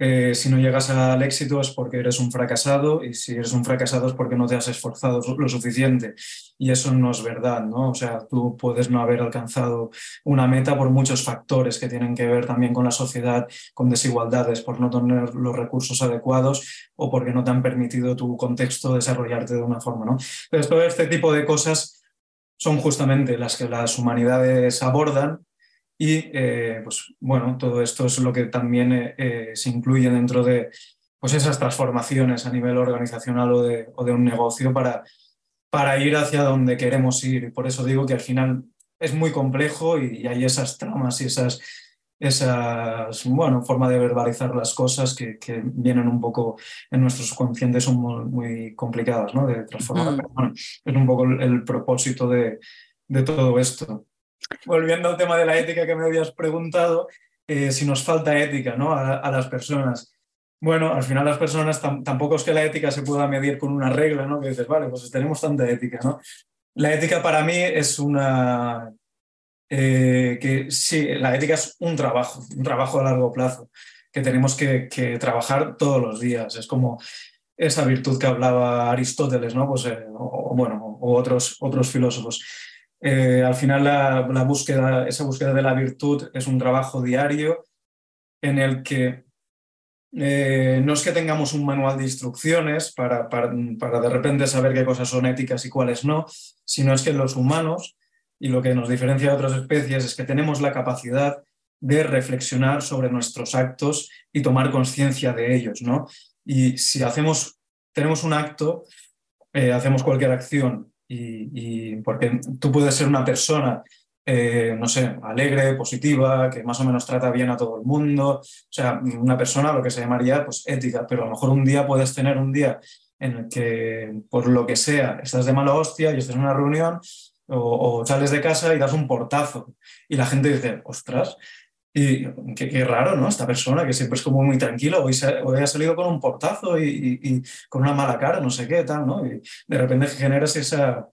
eh, si no llegas al éxito es porque eres un fracasado y si eres un fracasado es porque no te has esforzado lo suficiente. Y eso no es verdad, ¿no? O sea, tú puedes no haber alcanzado una meta por muchos factores que tienen que ver también con la sociedad, con desigualdades, por no tener los recursos adecuados o porque no te han permitido tu contexto desarrollarte de una forma, ¿no? Entonces, todo este tipo de cosas son justamente las que las humanidades abordan y eh, pues bueno, todo esto es lo que también eh, eh, se incluye dentro de pues esas transformaciones a nivel organizacional o de, o de un negocio para, para ir hacia donde queremos ir. Y por eso digo que al final es muy complejo y, hay esas tramas y esas, esas bueno, forma de verbalizar las cosas que, que vienen un poco en nuestros subconscientes son muy, complicadas ¿no? de transformar. es un poco el, propósito de, de todo esto volviendo al tema de la ética que me habías preguntado, eh, si nos falta ética ¿no? a, las personas. Bueno, al final las personas tampoco es que la ética se pueda medir con una regla, ¿no? Que dices, vale, pues tenemos tanta ética, ¿no? La ética para mí es una... Eh, que sí, la ética es un trabajo, un trabajo a largo plazo, que tenemos que, trabajar todos los días. Es como esa virtud que hablaba Aristóteles, ¿no? Pues, eh, o, bueno, o otros, otros filósofos. Eh, al final la, búsqueda, esa búsqueda de la virtud es un trabajo diario en el que eh, no es que tengamos un manual de instrucciones para, para, de repente saber qué cosas son éticas y cuáles no, sino es que los humanos, y lo que nos diferencia de otras especies, es que tenemos la capacidad de reflexionar sobre nuestros actos y tomar conciencia de ellos. ¿no? Y si hacemos, tenemos un acto, eh, hacemos cualquier acción y, porque tú puedes ser una persona, eh, no sé, alegre, positiva, que más o menos trata bien a todo el mundo, o sea, una persona lo que se llamaría pues ética, pero a lo mejor un día puedes tener un día en el que por lo que sea estás de mala hostia y estás en una reunión o, o sales de casa y das un portazo. Y la gente dice, ostras, y qué, raro, ¿no? Esta persona que siempre es como muy tranquilo, hoy, hoy ha salido con un portazo y, con una mala cara, no sé qué, tal, ¿no? Y de repente generas esa,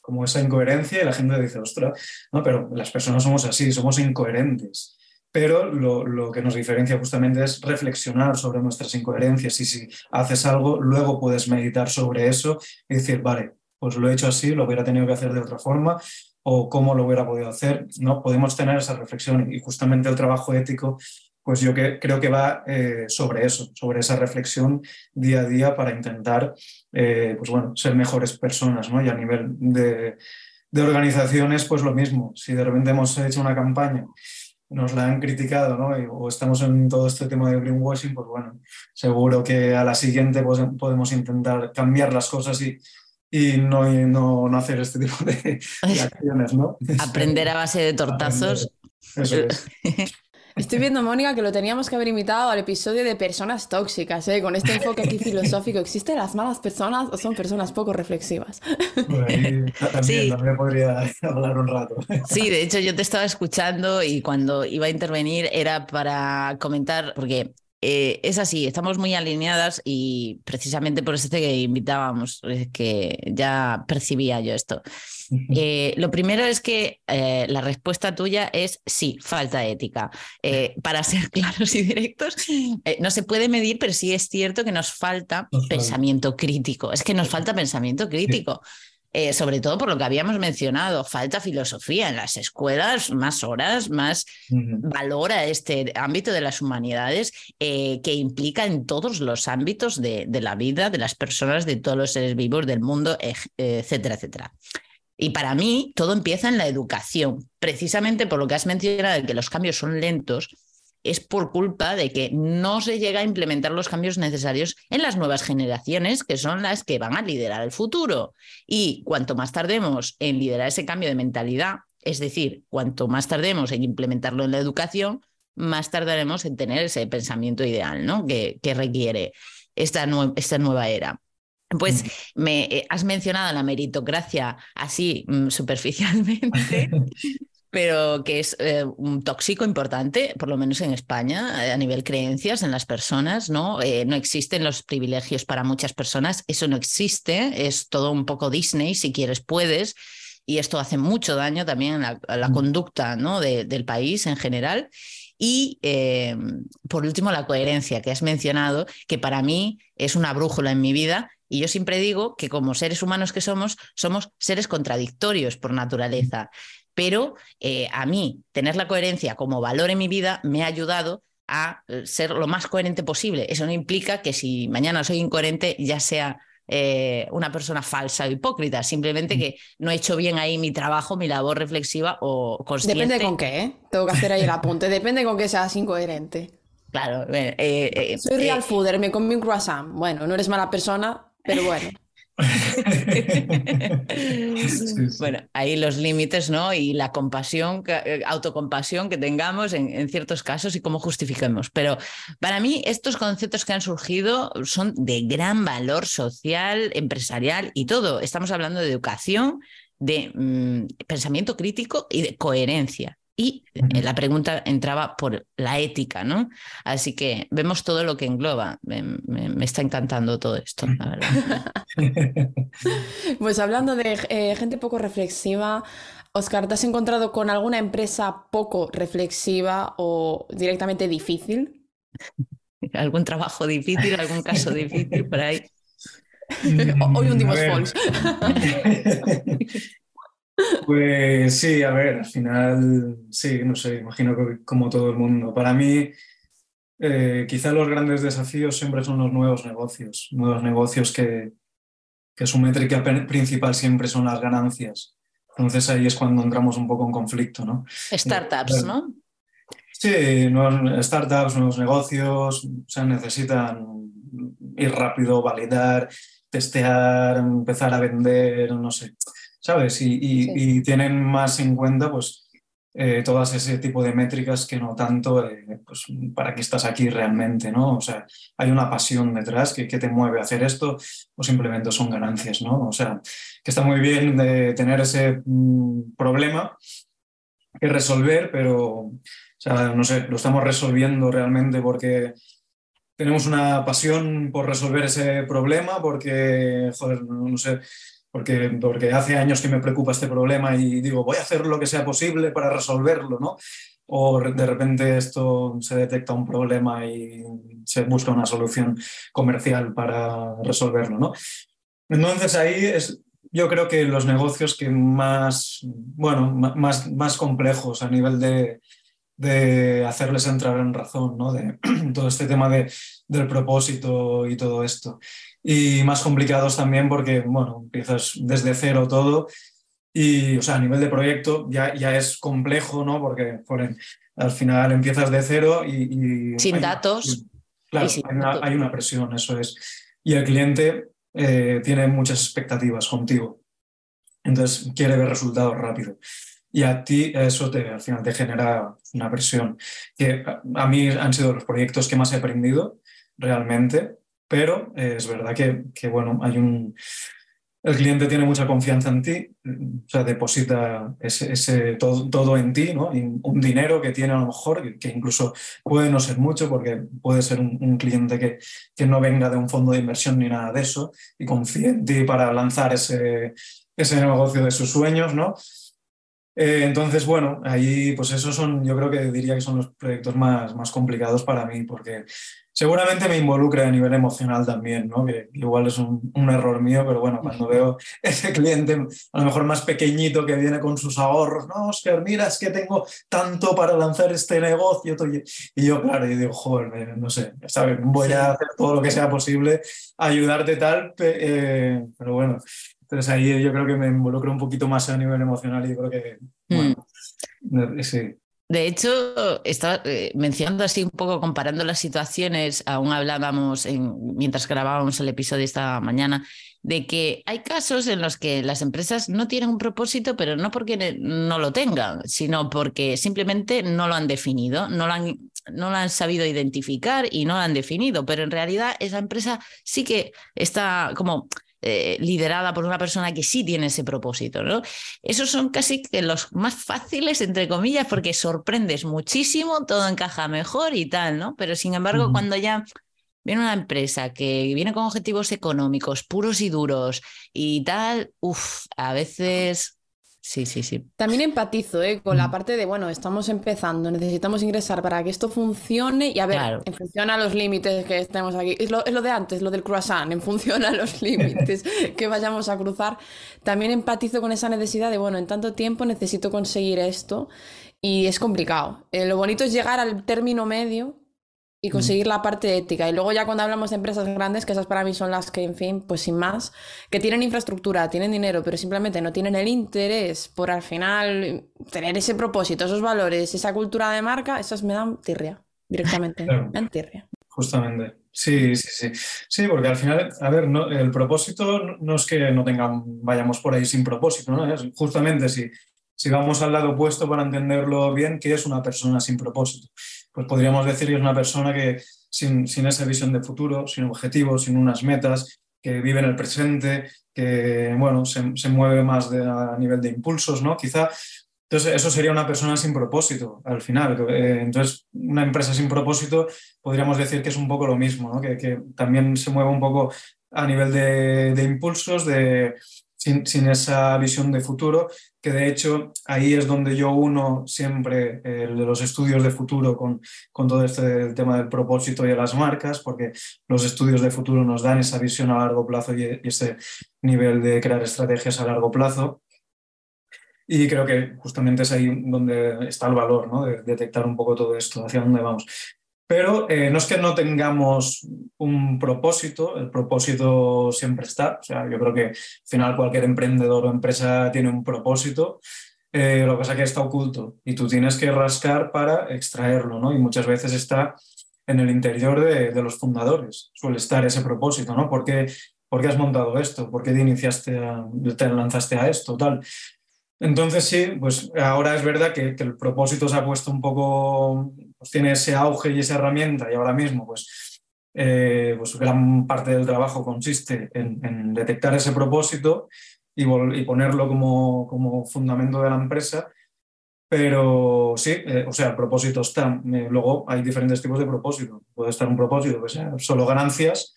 como esa incoherencia y la gente dice, ostras, ¿no? Pero las personas somos así, somos incoherentes. Pero lo, lo, que nos diferencia justamente es reflexionar sobre nuestras incoherencias y si haces algo, luego puedes meditar sobre eso y decir, vale, pues lo he hecho así, lo hubiera tenido que hacer de otra forma o cómo lo hubiera podido hacer. ¿no? Podemos tener esa reflexión y justamente el trabajo ético, pues yo que, creo que va eh, sobre eso, sobre esa reflexión día a día para intentar eh, pues bueno, ser mejores personas. ¿no? Y a nivel de, organizaciones, pues lo mismo. Si de repente hemos hecho una campaña nos la han criticado, ¿no? o estamos en todo este tema de greenwashing, pues bueno, seguro que a la siguiente podemos intentar cambiar las cosas y, y no, no, no, hacer este tipo de, <laughs> acciones, ¿no? Aprender a base de tortazos. <laughs> Estoy viendo, Mónica, que lo teníamos que haber invitado al episodio de personas tóxicas, ¿eh? con este enfoque aquí filosófico. ¿Existen las malas personas o son personas poco reflexivas? <laughs> también, sí. también podría hablar un rato. Sí, de hecho yo te estaba escuchando y cuando iba a intervenir era para comentar, porque eh, es así, estamos muy alineadas y precisamente por eso que invitábamos, es que ya percibía yo esto. Eh, lo primero es que eh, la respuesta tuya es sí, falta ética. para ser <laughs> claros y directos, no se puede medir, pero sí es cierto que nos falta pensamiento crítico. Es que nos falta pensamiento crítico. Eh, sobre todo por lo que habíamos mencionado, falta filosofía en las escuelas, más horas, más valor a este ámbito de las humanidades eh, que implica en todos los ámbitos de, la vida de las personas, de todos los seres vivos del mundo, etcétera, etcétera. Y para mí todo empieza en la educación, precisamente por lo que has mencionado, de que los cambios son lentos es por culpa de que no se llega a implementar los cambios necesarios en las nuevas generaciones, que son las que van a liderar el futuro. Y cuanto más tardemos en liderar ese cambio de mentalidad, es decir, cuanto más tardemos en implementarlo en la educación, más tardaremos en tener ese pensamiento ideal ¿no? que, que requiere esta, esta nueva era. Pues me eh, has mencionado la meritocracia así mm, superficialmente, <laughs> pero que es eh, un tóxico importante, por lo menos en España, eh, a nivel creencias en las personas, ¿no? no existen los privilegios para muchas personas, eso no existe, es todo un poco Disney, si quieres puedes, y esto hace mucho daño también a la, conducta ¿no? del país en general. Y por último, la coherencia que has mencionado, que para mí es una brújula en mi vida y yo siempre digo que como seres humanos que somos, somos seres contradictorios por naturaleza. Pero eh, a mí tener la coherencia como valor en mi vida me ha ayudado a eh, ser lo más coherente posible. Eso no implica que si mañana soy incoherente ya sea eh, una persona falsa o hipócrita, simplemente mm. que no he hecho bien ahí mi trabajo, mi labor reflexiva o consciente. Depende con qué, ¿eh? Tengo que hacer ahí el apunte. Depende con qué seas incoherente. Claro. Soy real fooder, me comí un croissant. Bueno, no eres mala persona, pero bueno. <laughs> Bueno, ahí los límites, ¿no? Y la compasión, eh, autocompasión que tengamos en, ciertos casos y cómo justifiquemos. Pero para mí estos conceptos que han surgido son de gran valor social, empresarial y todo. Estamos hablando de educación, de mm, pensamiento crítico y de coherencia. Y eh, la pregunta entraba por la ética, ¿no? Así que vemos todo lo que engloba. Me, está encantando todo esto, la verdad. <laughs> pues hablando de eh, gente poco reflexiva, Oscar, ¿te has encontrado con alguna empresa poco reflexiva o directamente difícil? ¿Algún trabajo difícil, algún caso difícil por ahí? <laughs> Hoy hundimos false. <laughs> Pues sí, a ver, al final, sí, no sé, imagino que como todo el mundo. Para mí, eh, quizá los grandes desafíos siempre son los nuevos negocios, nuevos negocios que, que su métrica principal siempre son las ganancias. Entonces ahí es cuando entramos un poco en conflicto, ¿no? Startups, ¿no? Sí, nuevos startups, nuevos negocios, o sea, necesitan ir rápido, validar, testear, empezar a vender, no sé. ¿Sabes? Y, tienen más en cuenta, pues, eh, todas ese tipo de métricas que no tanto, eh, pues, para qué estás aquí realmente, ¿no? O sea, hay una pasión detrás que, te mueve a hacer esto o simplemente son ganancias, ¿no? O sea, que está muy bien de tener ese mm, problema que resolver, pero, o sea, no sé, lo estamos resolviendo realmente porque tenemos una pasión por resolver ese problema, porque, joder, no sé, porque, porque hace años que me preocupa este problema y digo, voy a hacer lo que sea posible para resolverlo, ¿no? O de repente esto se detecta un problema y se busca una solución comercial para resolverlo, ¿no? Entonces ahí es, yo creo que los negocios que más, bueno, más, más complejos a nivel de, de hacerles entrar en razón, ¿no? De <clears throat> todo este tema de, del propósito y todo esto y más complicados también porque, bueno, empiezas desde cero todo y, o sea, a nivel de proyecto ya, ya es complejo, ¿no? Porque al final empiezas de cero y... sin datos. Claro, hay, una, presión, eso es. Y el cliente eh, tiene muchas expectativas contigo. Entonces quiere ver resultados rápido. Y a ti eso te, al final te genera una presión. Que a mí han sido los proyectos que más he aprendido realmente pero eh, es verdad que, bueno, hay un, el cliente tiene mucha confianza en ti, o sea, deposita ese, todo, todo, en ti, ¿no? Un dinero que tiene a lo mejor, que, incluso puede no ser mucho, porque puede ser un, cliente que, que, no venga de un fondo de inversión ni nada de eso, y confíe en ti para lanzar ese, ese negocio de sus sueños, ¿no? Eh, entonces, bueno, ahí pues esos son, yo creo que diría que son los proyectos más, más complicados para mí, porque seguramente me involucra a nivel emocional también, ¿no? que igual es un, error mío, pero bueno, cuando veo <laughs> ese cliente a lo mejor más pequeñito que viene con sus ahorros, no, Oscar, mira, es que tengo tanto para lanzar este negocio, y yo, claro, y digo, joder, no sé, ¿sabes? voy a hacer todo lo que sea posible, ayudarte tal, eh, pero bueno, entonces ahí yo creo que me involucro un poquito más a nivel emocional y creo que, mm. bueno, sí. De hecho, estaba eh, mencionando así un poco, comparando las situaciones, aún hablábamos en, mientras grabábamos el episodio esta mañana, de que hay casos en los que las empresas no tienen un propósito, pero no porque no lo tengan, sino porque simplemente no lo han definido, no lo han, no lo han sabido identificar y no lo han definido, pero en realidad esa empresa sí que está como eh, liderada por una persona que sí tiene ese propósito, ¿no? Esos son casi que los más fáciles, entre comillas, porque sorprendes muchísimo, todo encaja mejor y tal, ¿no? Pero sin embargo, cuando ya viene una empresa que viene con objetivos económicos puros y duros y tal, uff, a veces Sí, sí, sí. También empatizo ¿eh? con la parte de, bueno, estamos empezando, necesitamos ingresar para que esto funcione y a ver, en función a los límites que estemos aquí. Es lo, es lo, de antes, lo del croissant, en función a los límites <laughs> que vayamos a cruzar. También empatizo con esa necesidad de, bueno, en tanto tiempo necesito conseguir esto y es complicado. Eh, lo bonito es llegar al término medio y conseguir la parte ética. Y luego ya cuando hablamos de empresas grandes, que esas para mí son las que, en fin, pues sin más, que tienen infraestructura, tienen dinero, pero simplemente no tienen el interés por al final tener ese propósito, esos valores, esa cultura de marca, esas me dan tirria directamente. <laughs> Me dan tirria. Justamente. Sí, sí, sí. Sí, porque al final, a ver, no, el propósito no es que no tengan, vayamos por ahí sin propósito, ¿no? Es justamente si, si vamos al lado opuesto para entenderlo bien, ¿qué es una persona sin propósito? Pues podríamos decir que es una persona que sin, esa visión de futuro, sin objetivos, sin unas metas, que vive en el presente, que bueno, se, mueve más a nivel de impulsos, ¿no? Quizá, entonces eso sería una persona sin propósito al final. Eh, entonces, una empresa sin propósito podríamos decir que es un poco lo mismo, ¿no? que, también se mueve un poco a nivel de impulsos, de, sin, esa visión de futuro, que de hecho ahí es donde yo uno siempre el de los estudios de futuro con, con todo este tema del propósito y de las marcas, porque los estudios de futuro nos dan esa visión a largo plazo y, ese nivel de crear estrategias a largo plazo. Y creo que justamente es ahí donde está el valor, ¿no? de detectar un poco todo esto, hacia dónde vamos. Pero eh, no es que no tengamos un propósito, el propósito siempre está. O sea, yo creo que al final cualquier emprendedor o empresa tiene un propósito. Eh, lo que pasa es que está oculto y tú tienes que rascar para extraerlo, ¿no? Y muchas veces está en el interior de, los fundadores, suele estar ese propósito, ¿no? ¿Por qué, has montado esto? ¿Por qué te iniciaste, te lanzaste a esto? Tal. Entonces sí, pues ahora es verdad que, el propósito se ha puesto un poco, pues tiene ese auge y esa herramienta y ahora mismo pues, eh, pues gran parte del trabajo consiste en, detectar ese propósito y, ponerlo como, como, fundamento de la empresa. Pero sí, eh, o sea, el propósito está. Eh, luego hay diferentes tipos de propósito. Puede estar un propósito que sea solo ganancias,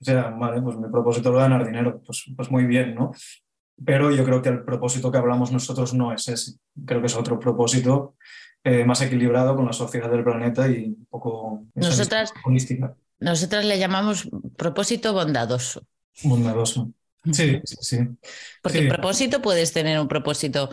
o sea, vale, pues mi propósito es ganar dinero, pues, pues muy bien, ¿no? Pero yo creo que el propósito que hablamos nosotros no es ese. Creo que es otro propósito eh, más equilibrado con la sociedad del planeta y un poco... Nosotras, nosotras le llamamos propósito bondadoso. Bondadoso. Sí, sí, sí. Porque el propósito puedes tener un propósito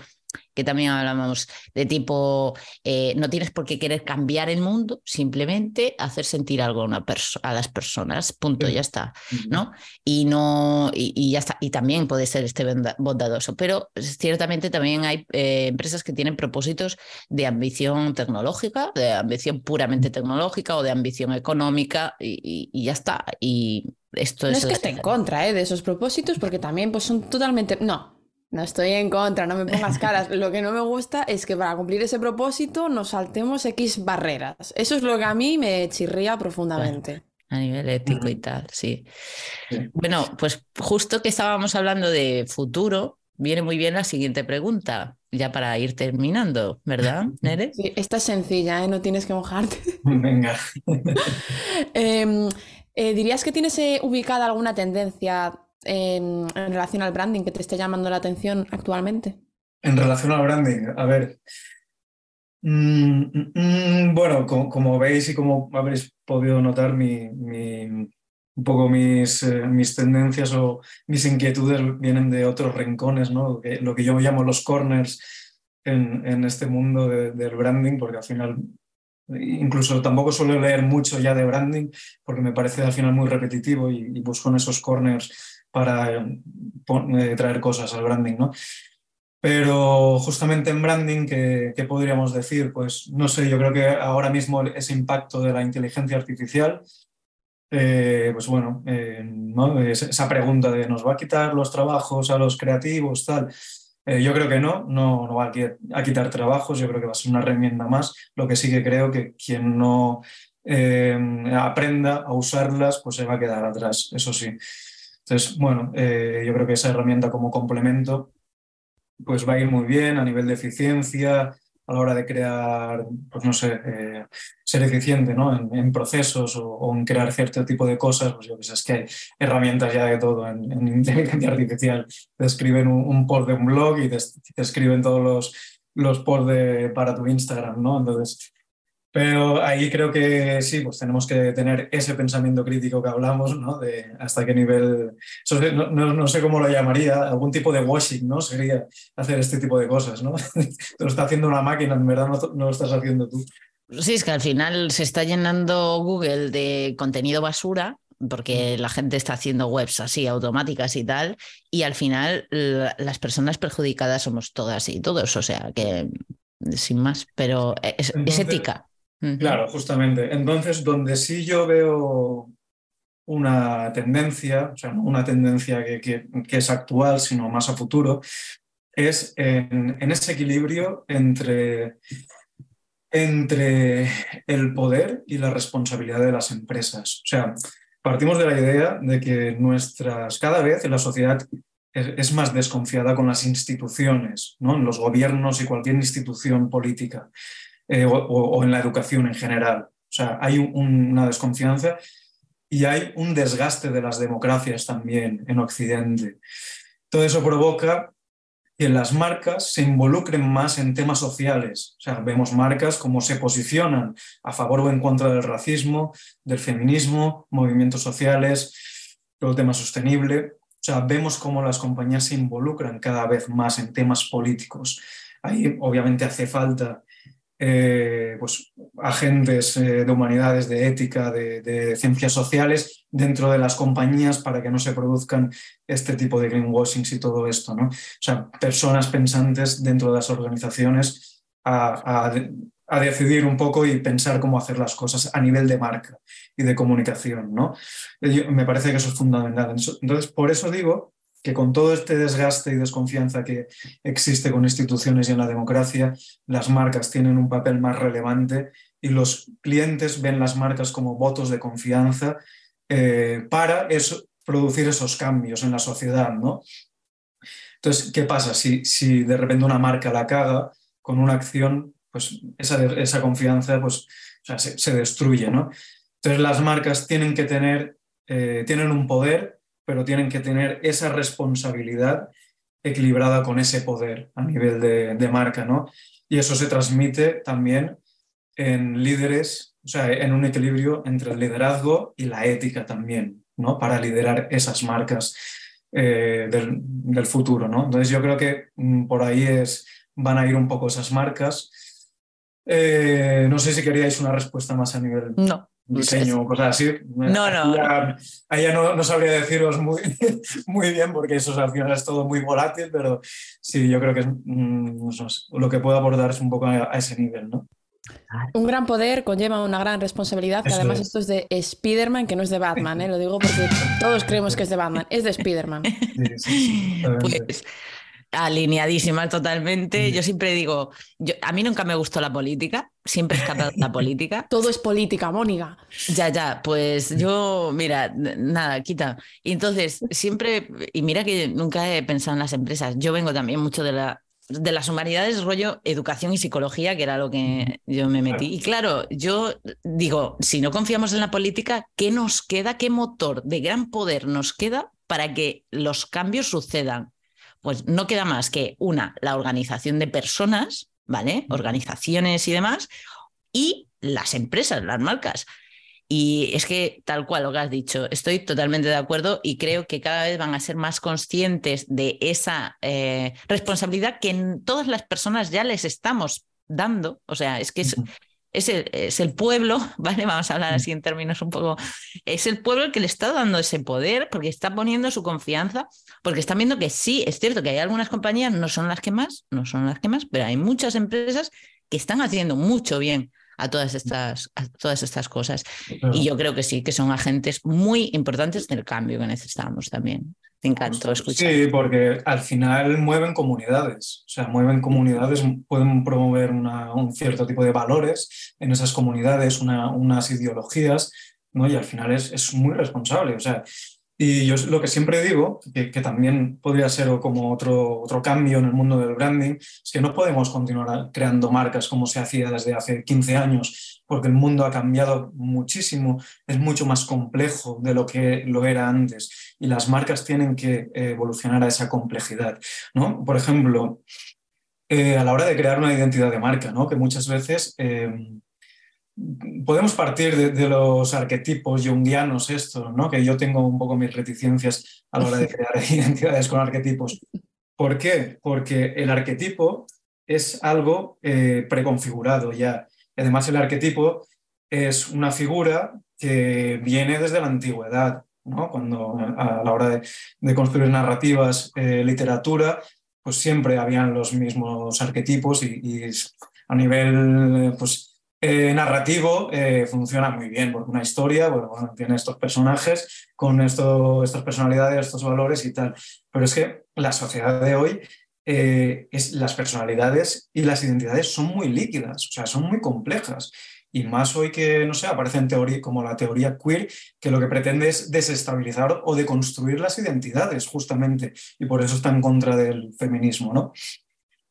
que también hablamos de tipo, eh, no tienes por qué querer cambiar el mundo, simplemente hacer sentir algo a, una a las personas, punto, ya está, ¿no? Y, no y, ya está, y también puede ser este bondadoso, pero ciertamente también hay eh, empresas que tienen propósitos de ambición tecnológica, de ambición puramente tecnológica o de ambición económica y, ya está. Y esto no es, es que esté en contra ¿eh? de esos propósitos, porque también pues, son totalmente... No, no estoy en contra, no me pongas caras. <laughs> Lo que no me gusta es que para cumplir ese propósito nos saltemos X barreras. Eso es lo que a mí me chirría profundamente. A nivel ético y tal, sí. Bueno, pues justo que estábamos hablando de futuro, viene muy bien la siguiente pregunta, ya para ir terminando, ¿verdad, Nere? Sí, esta es sencilla, ¿eh? no tienes que mojarte. <laughs> Venga. <laughs> Em, eh, ¿Dirías que tienes eh, ubicada alguna tendencia en, relación al branding que te esté llamando la atención actualmente? En relación al branding, a ver. Mm, mm, mm, bueno, como, veis y como habréis podido notar, mi, un poco mis, eh, mis tendencias o mis inquietudes vienen de otros rincones, ¿no? lo que yo llamo los corners en, este mundo del branding, porque al final incluso tampoco suelo leer mucho ya de branding, porque me parece al final muy repetitivo y, y busco en esos corners para eh, traer cosas al branding, ¿no? Pero justamente en branding, ¿qué, podríamos decir? Pues no sé, yo creo que ahora mismo ese impacto de la inteligencia artificial eh, pues bueno, esa pregunta de ¿nos va a quitar los trabajos a los creativos, tal? yo creo que no, no, no va a quitar trabajos, yo creo que va a ser una remienda más. Lo que sí que creo que quien no aprenda a usarlas, pues se va a quedar atrás, eso sí. Entonces, bueno, yo creo que esa herramienta como complemento pues va a ir muy bien a nivel de eficiencia, a la hora de crear, pues no sé, eh, ser eficiente ¿no? en, procesos o, en crear cierto tipo de cosas, pues yo que sé, es que herramientas ya de todo en, inteligencia artificial. Te escriben un, post de un blog y te, escriben todos los, los posts para tu Instagram, ¿no? Entonces, pero ahí creo que sí, pues tenemos que tener ese pensamiento crítico que hablamos, ¿no? De hasta qué nivel, no, sé cómo lo llamaría, algún tipo de washing, ¿no? Sería hacer este tipo de cosas, ¿no? <laughs> Te lo está haciendo una máquina, en verdad no, no lo estás haciendo tú. Sí, es que al final se está llenando Google de contenido basura porque la gente está haciendo webs así automáticas y tal, y al final las personas perjudicadas somos todas y todos, o sea que sin más, pero es ética. Claro, justamente. Entonces, donde sí yo veo una tendencia, o sea, no una tendencia que, es actual, sino más a futuro, es en, ese equilibrio entre, entre el poder y la responsabilidad de las empresas. O sea, partimos de la idea de que nuestras, cada vez en la sociedad es, más desconfiada con las instituciones, ¿no? los gobiernos y cualquier institución política. Eh, o, en la educación en general. O sea, hay una desconfianza y hay un desgaste de las democracias también en Occidente. Todo eso provoca que las marcas se involucren más en temas sociales. O sea, vemos marcas como se posicionan a favor o en contra del racismo, del feminismo, movimientos sociales, todo el tema sostenible. O sea, vemos cómo las compañías se involucran cada vez más en temas políticos. Ahí obviamente hace falta eh, pues, agentes eh, de humanidades, de ética, de, ciencias sociales dentro de las compañías para que no se produzcan este tipo de greenwashings y todo esto. ¿no? O sea, personas pensantes dentro de las organizaciones a, decidir un poco y pensar cómo hacer las cosas a nivel de marca y de comunicación. ¿no? me parece que eso es fundamental. Entonces, por eso digo que con todo este desgaste y desconfianza que existe con instituciones y en la democracia, las marcas tienen un papel más relevante y los clientes ven las marcas como votos de confianza eh, para producir esos cambios en la sociedad. ¿no? Entonces, ¿qué pasa si, si de repente una marca la caga con una acción? Pues esa, esa confianza pues, se, destruye. ¿no? Entonces, las marcas tienen que tener, eh, tienen un poder pero tienen que tener esa responsabilidad equilibrada con ese poder a nivel de, marca, ¿no? Y eso se transmite también en líderes, o sea, en un equilibrio entre el liderazgo y la ética también, ¿no? Para liderar esas marcas eh, del, futuro, ¿no? Entonces yo creo que mm, por ahí es, van a ir un poco esas marcas. Eh, no sé si queríais una respuesta más a nivel... No diseño o cosas así. No, no. Ahí ya, no, sabría deciros muy, <laughs> muy bien porque eso al final es todo muy volátil, pero sí, yo creo que es, mm, lo que puedo abordar es un poco a, ese nivel, ¿no? Un gran poder conlleva una gran responsabilidad, que además esto es de Spider-Man, que no es de Batman, ¿eh? lo digo porque <laughs> todos creemos que es de Batman, es de Spider-Man. Sí, pues alineadísima totalmente. Yo siempre digo, yo, a mí nunca me gustó la política, siempre he escapado la política. <laughs> Todo es política, Mónica. Ya, ya, pues yo, mira, nada, quita. Y entonces, siempre, y mira que nunca he pensado en las empresas, yo vengo también mucho de la... De las humanidades, rollo educación y psicología, que era lo que yo me metí. Y claro, yo digo, si no confiamos en la política, ¿qué nos queda? ¿Qué motor de gran poder nos queda para que los cambios sucedan? Pues no queda más que una, la organización de personas, ¿vale? Organizaciones y demás, y las empresas, las marcas. Y es que tal cual lo que has dicho, estoy totalmente de acuerdo y creo que cada vez van a ser más conscientes de esa eh, responsabilidad que en todas las personas ya les estamos dando. O sea, es que es, es el, pueblo, <laughs> ¿vale? Vamos a hablar así en términos un poco, es el pueblo el que le está dando ese poder porque está poniendo su confianza, porque están viendo que sí, es cierto que hay algunas compañías, no son las que más, no son las que más, pero hay muchas empresas que están haciendo mucho bien a todas estas, a todas estas cosas. Y yo creo que sí, que son agentes muy importantes del cambio que necesitamos también. Te encantó escuchar. Sí, porque al final mueven comunidades, o sea, mueven comunidades, pueden promover un cierto tipo de valores en esas comunidades, unas ideologías, ¿no? Y al final es, es muy responsable, o sea, y yo lo que siempre digo, que, también podría ser como otro, otro cambio en el mundo del branding, es que no podemos continuar creando marcas como se hacía desde hace 15 años, porque el mundo ha cambiado muchísimo, es mucho más complejo de lo que lo era antes y las marcas tienen que evolucionar a esa complejidad. ¿no? Por ejemplo, eh, a la hora de crear una identidad de marca, ¿no? que muchas veces... Eh, podemos partir de, los arquetipos junguianos esto, ¿no? que yo tengo un poco mis reticencias a la hora de crear <laughs> identidades con arquetipos. ¿Por qué? Porque el arquetipo es algo eh, preconfigurado ya. Además, el arquetipo es una figura que viene desde la antigüedad. ¿no? Cuando a la hora de, construir narrativas, eh, literatura, pues siempre habían los mismos arquetipos y, y a nivel pues, eh, narrativo eh, funciona muy bien, porque una historia bueno, tiene estos personajes con esto, estas personalidades, estos valores y tal. Pero es que la sociedad de hoy, eh, es, las personalidades y las identidades son muy líquidas, o sea, son muy complejas. Y más hoy que, no sé, aparecen teorías como la teoría queer, que lo que pretende es desestabilizar o deconstruir las identidades, justamente. Y por eso está en contra del feminismo, ¿no?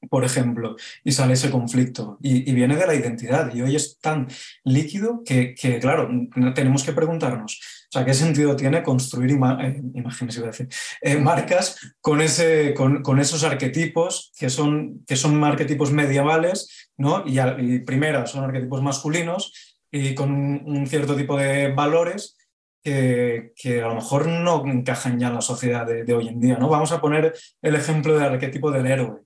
Por ejemplo, y sale ese conflicto. Y, viene de la identidad. Y hoy es tan líquido que, que, claro, tenemos que preguntarnos, o sea, ¿qué sentido tiene construir eh, imágenes, iba a decir, eh, marcas con, ese, con, con, esos arquetipos que son, que son arquetipos medievales, ¿no? Y, y primera son arquetipos masculinos y con un cierto tipo de valores que, que, a lo mejor no encajan ya en la sociedad de, de, hoy en día. ¿no? Vamos a poner el ejemplo del arquetipo del héroe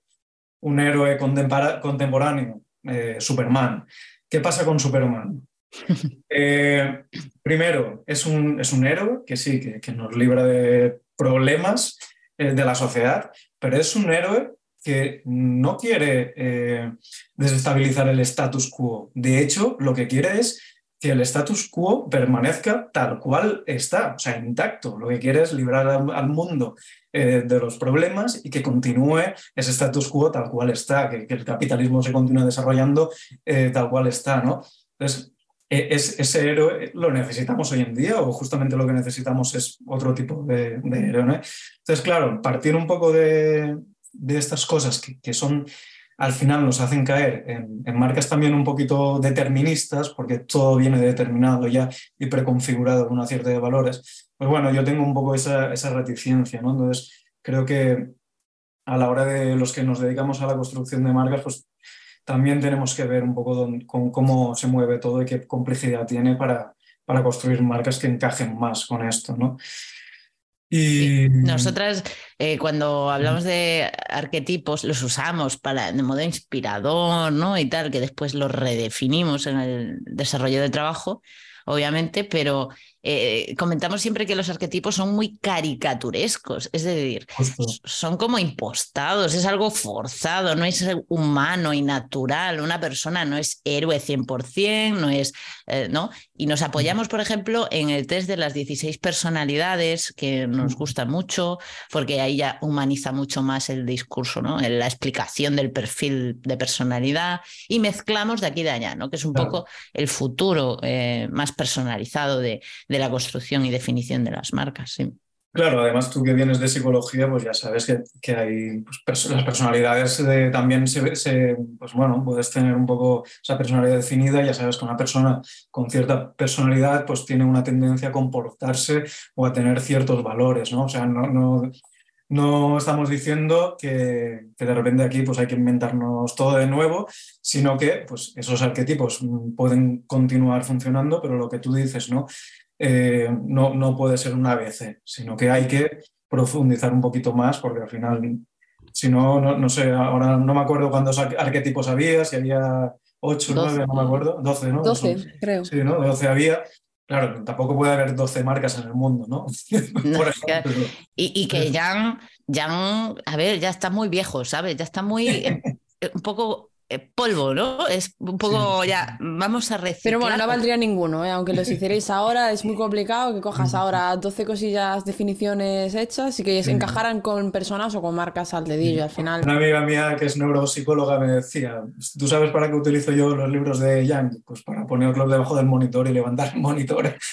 un héroe contemporáneo, eh, Superman. ¿Qué pasa con Superman? <laughs> Eh, primero, es un, es un, héroe que sí, que, nos libra de problemas eh, de la sociedad, pero es un héroe que no quiere desestabilizar el status quo. De hecho, lo que quiere es que el status quo permanezca tal cual está, o sea, intacto. Lo que quiere es librar al, mundo eh, de los problemas y que continúe ese status quo tal cual está, que, el capitalismo se continúe desarrollando eh, tal cual está, ¿no? Entonces, e, es, ese héroe lo necesitamos hoy en día o justamente lo que necesitamos es otro tipo de, héroe, ¿no? Entonces, claro, partir un poco de, estas cosas que, que son al final nos hacen caer en, marcas también un poquito deterministas, porque todo viene determinado ya y preconfigurado con una cierta de valores, pues bueno, yo tengo un poco esa, esa reticencia, ¿no? Entonces, creo que a la hora de los que nos dedicamos a la construcción de marcas, pues también tenemos que ver un poco con cómo se mueve todo y qué complejidad tiene para, para construir marcas que encajen más con esto, ¿no? Y... Nosotras, eh, cuando hablamos de arquetipos, los usamos para, de modo inspirador, ¿no? Y tal, que después los redefinimos en el desarrollo del trabajo, obviamente, pero eh, comentamos siempre que los arquetipos son muy caricaturescos, es decir, son como impostados, es algo forzado, no es humano y natural, una persona no es héroe 100%, no es, eh, ¿no? Y nos apoyamos, por ejemplo, en el test de las 16 personalidades, que nos gusta mucho, porque ahí ya humaniza mucho más el discurso, ¿no? La explicación del perfil de personalidad y mezclamos de aquí de allá, ¿no? Que es un poco el futuro eh, más personalizado de de la construcción y definición de las marcas. Sí. Claro, además tú que vienes de psicología, pues ya sabes que, que hay pues, las personalidades también se, pues bueno, puedes tener un poco esa personalidad definida, ya sabes que una persona con cierta personalidad pues tiene una tendencia a comportarse o a tener ciertos valores, ¿no? O sea, no, no, no estamos diciendo que, que, de repente aquí pues hay que inventarnos todo de nuevo, sino que pues esos arquetipos pueden continuar funcionando, pero lo que tú dices, ¿no? Eh, no, no puede ser un ABC, sino que hay que profundizar un poquito más porque al final, si no, no, sé, ahora no me acuerdo cuántos arquetipos había, si había 8, 9, no me acuerdo, 12, ¿no? 12, creo. Sí, ¿no? 12 había. Claro, tampoco puede haber 12 marcas en el mundo, ¿no? <laughs> Por ejemplo. Y, y, que ya, ya, a ver, ya está muy viejo, ¿sabes? Ya está muy, <laughs> un poco polvo, ¿no? Es un poco ya, vamos a reciclar. Pero bueno, no valdría ninguno, ¿eh? aunque los hicierais ahora, es muy complicado que cojas ahora 12 cosillas, definiciones hechas y que encajaran con personas o con marcas al dedillo al final. Una amiga mía que es neuropsicóloga me decía, ¿tú sabes para qué utilizo yo los libros de Yang? Pues para ponerlos debajo del monitor y levantar el monitor. <laughs>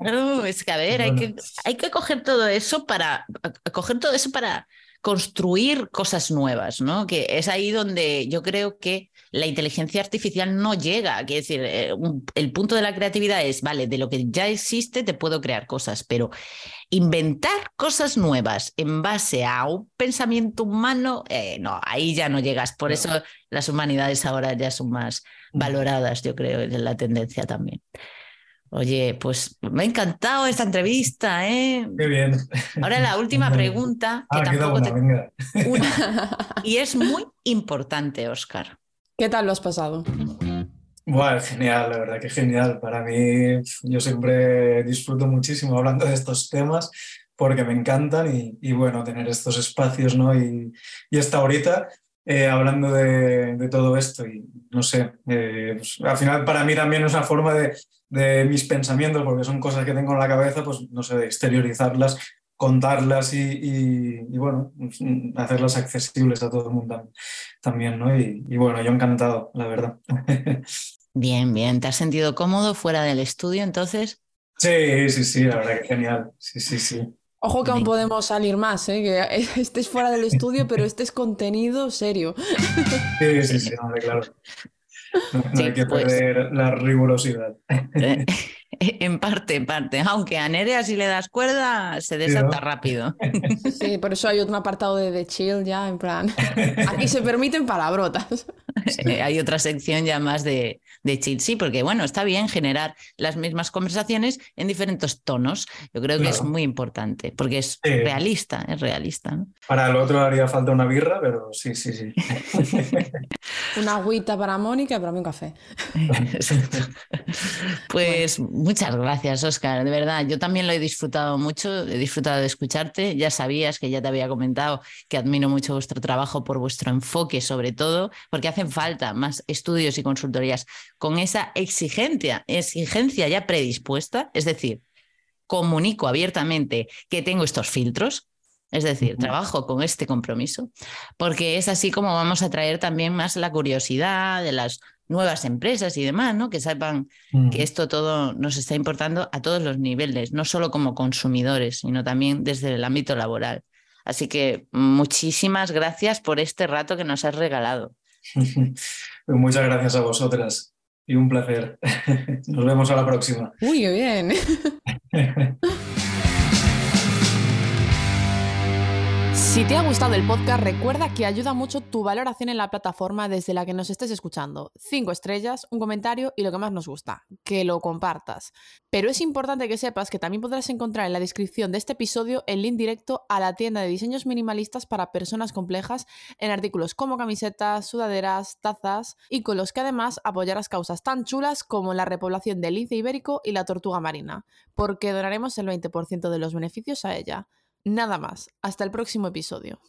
Claro, es que a ver, hay, que, hay que coger todo eso para coger todo eso para construir cosas nuevas, ¿no? Que es ahí donde yo creo que la inteligencia artificial no llega. Quiero decir, eh, el punto de la creatividad es, vale, de lo que ya existe te puedo crear cosas, pero inventar cosas nuevas en base a un pensamiento humano, eh, no, ahí ya no llegas. Por eso las humanidades ahora ya son más valoradas, yo creo, en la tendencia también. Oye, pues me ha encantado esta entrevista, ¿eh? Qué bien. Ahora la última pregunta, que ah, tampoco te... <laughs> Y es muy importante, Oscar. ¿Qué tal lo has pasado? Bueno, genial, la verdad que genial. Para mí, yo siempre disfruto muchísimo hablando de estos temas porque me encantan y, bueno, tener estos espacios, ¿no? Y, y esta ahorita eh, hablando de, todo esto y no sé, eh, pues, al final para mí también es una forma de, de, mis pensamientos, porque son cosas que tengo en la cabeza, pues no sé, de exteriorizarlas, contarlas y, bueno, pues, hacerlas accesibles a todo el mundo también, ¿no? Y, y bueno, yo encantado, la verdad. <laughs> Bien, bien. ¿Te has sentido cómodo fuera del estudio entonces? Sí, sí, sí, la verdad que genial. Sí, sí, sí. Ojo que aún podemos salir más, ¿eh? que <laughs> estés fuera del estudio, pero <laughs> este es contenido serio. Sí, sí, sí, claro. No, hay que pues perder la rigurosidad. Eh, <laughs> en parte, en parte. Aunque a Nerea si le das cuerda, se desata rápido. <laughs> Sí, por eso hay otro apartado de, de chill ya, en plan. <laughs> Aquí se permiten palabrotas. hay otra sección ya más de, de chill. Sí, porque bueno, está bien generar las mismas conversaciones en diferentes tonos. Yo creo que es muy importante, porque es realista, es realista. Para el otro haría falta una birra, pero sí, sí, sí. Una agüita para Mónica para mí un café. <laughs> pues muchas gracias, Oscar. De verdad, yo también lo he disfrutado mucho, he disfrutado de escucharte. Ya sabías que ya te había comentado que admiro mucho vuestro trabajo por vuestro enfoque, sobre todo, porque hacen falta más estudios y consultorías con esa exigencia, exigencia ya predispuesta, es decir, comunico abiertamente que tengo estos filtros, es decir, trabajo con este compromiso, porque es así como vamos a traer también más la curiosidad de las nuevas empresas y demás, ¿no? Que sepan que esto todo nos está importando a todos los niveles, no solo como consumidores, sino también desde el ámbito laboral. Así que muchísimas gracias por este rato que nos has regalado. <laughs> Muchas gracias a vosotras y un placer. <laughs> Nos vemos a la próxima. Muy bien. <laughs> Si te ha gustado el podcast, recuerda que ayuda mucho tu valoración en la plataforma desde la que nos estés escuchando. Cinco estrellas, un comentario y lo que más nos gusta, que lo compartas. Pero es importante que sepas que también podrás encontrar en la descripción de este episodio el link directo a la tienda de diseños minimalistas para personas complejas en artículos como camisetas, sudaderas, tazas y con los que además apoyarás causas tan chulas como la repoblación del lince ibérico y la tortuga marina, porque donaremos el 20% de los beneficios a ella. Nada más, hasta el próximo episodio.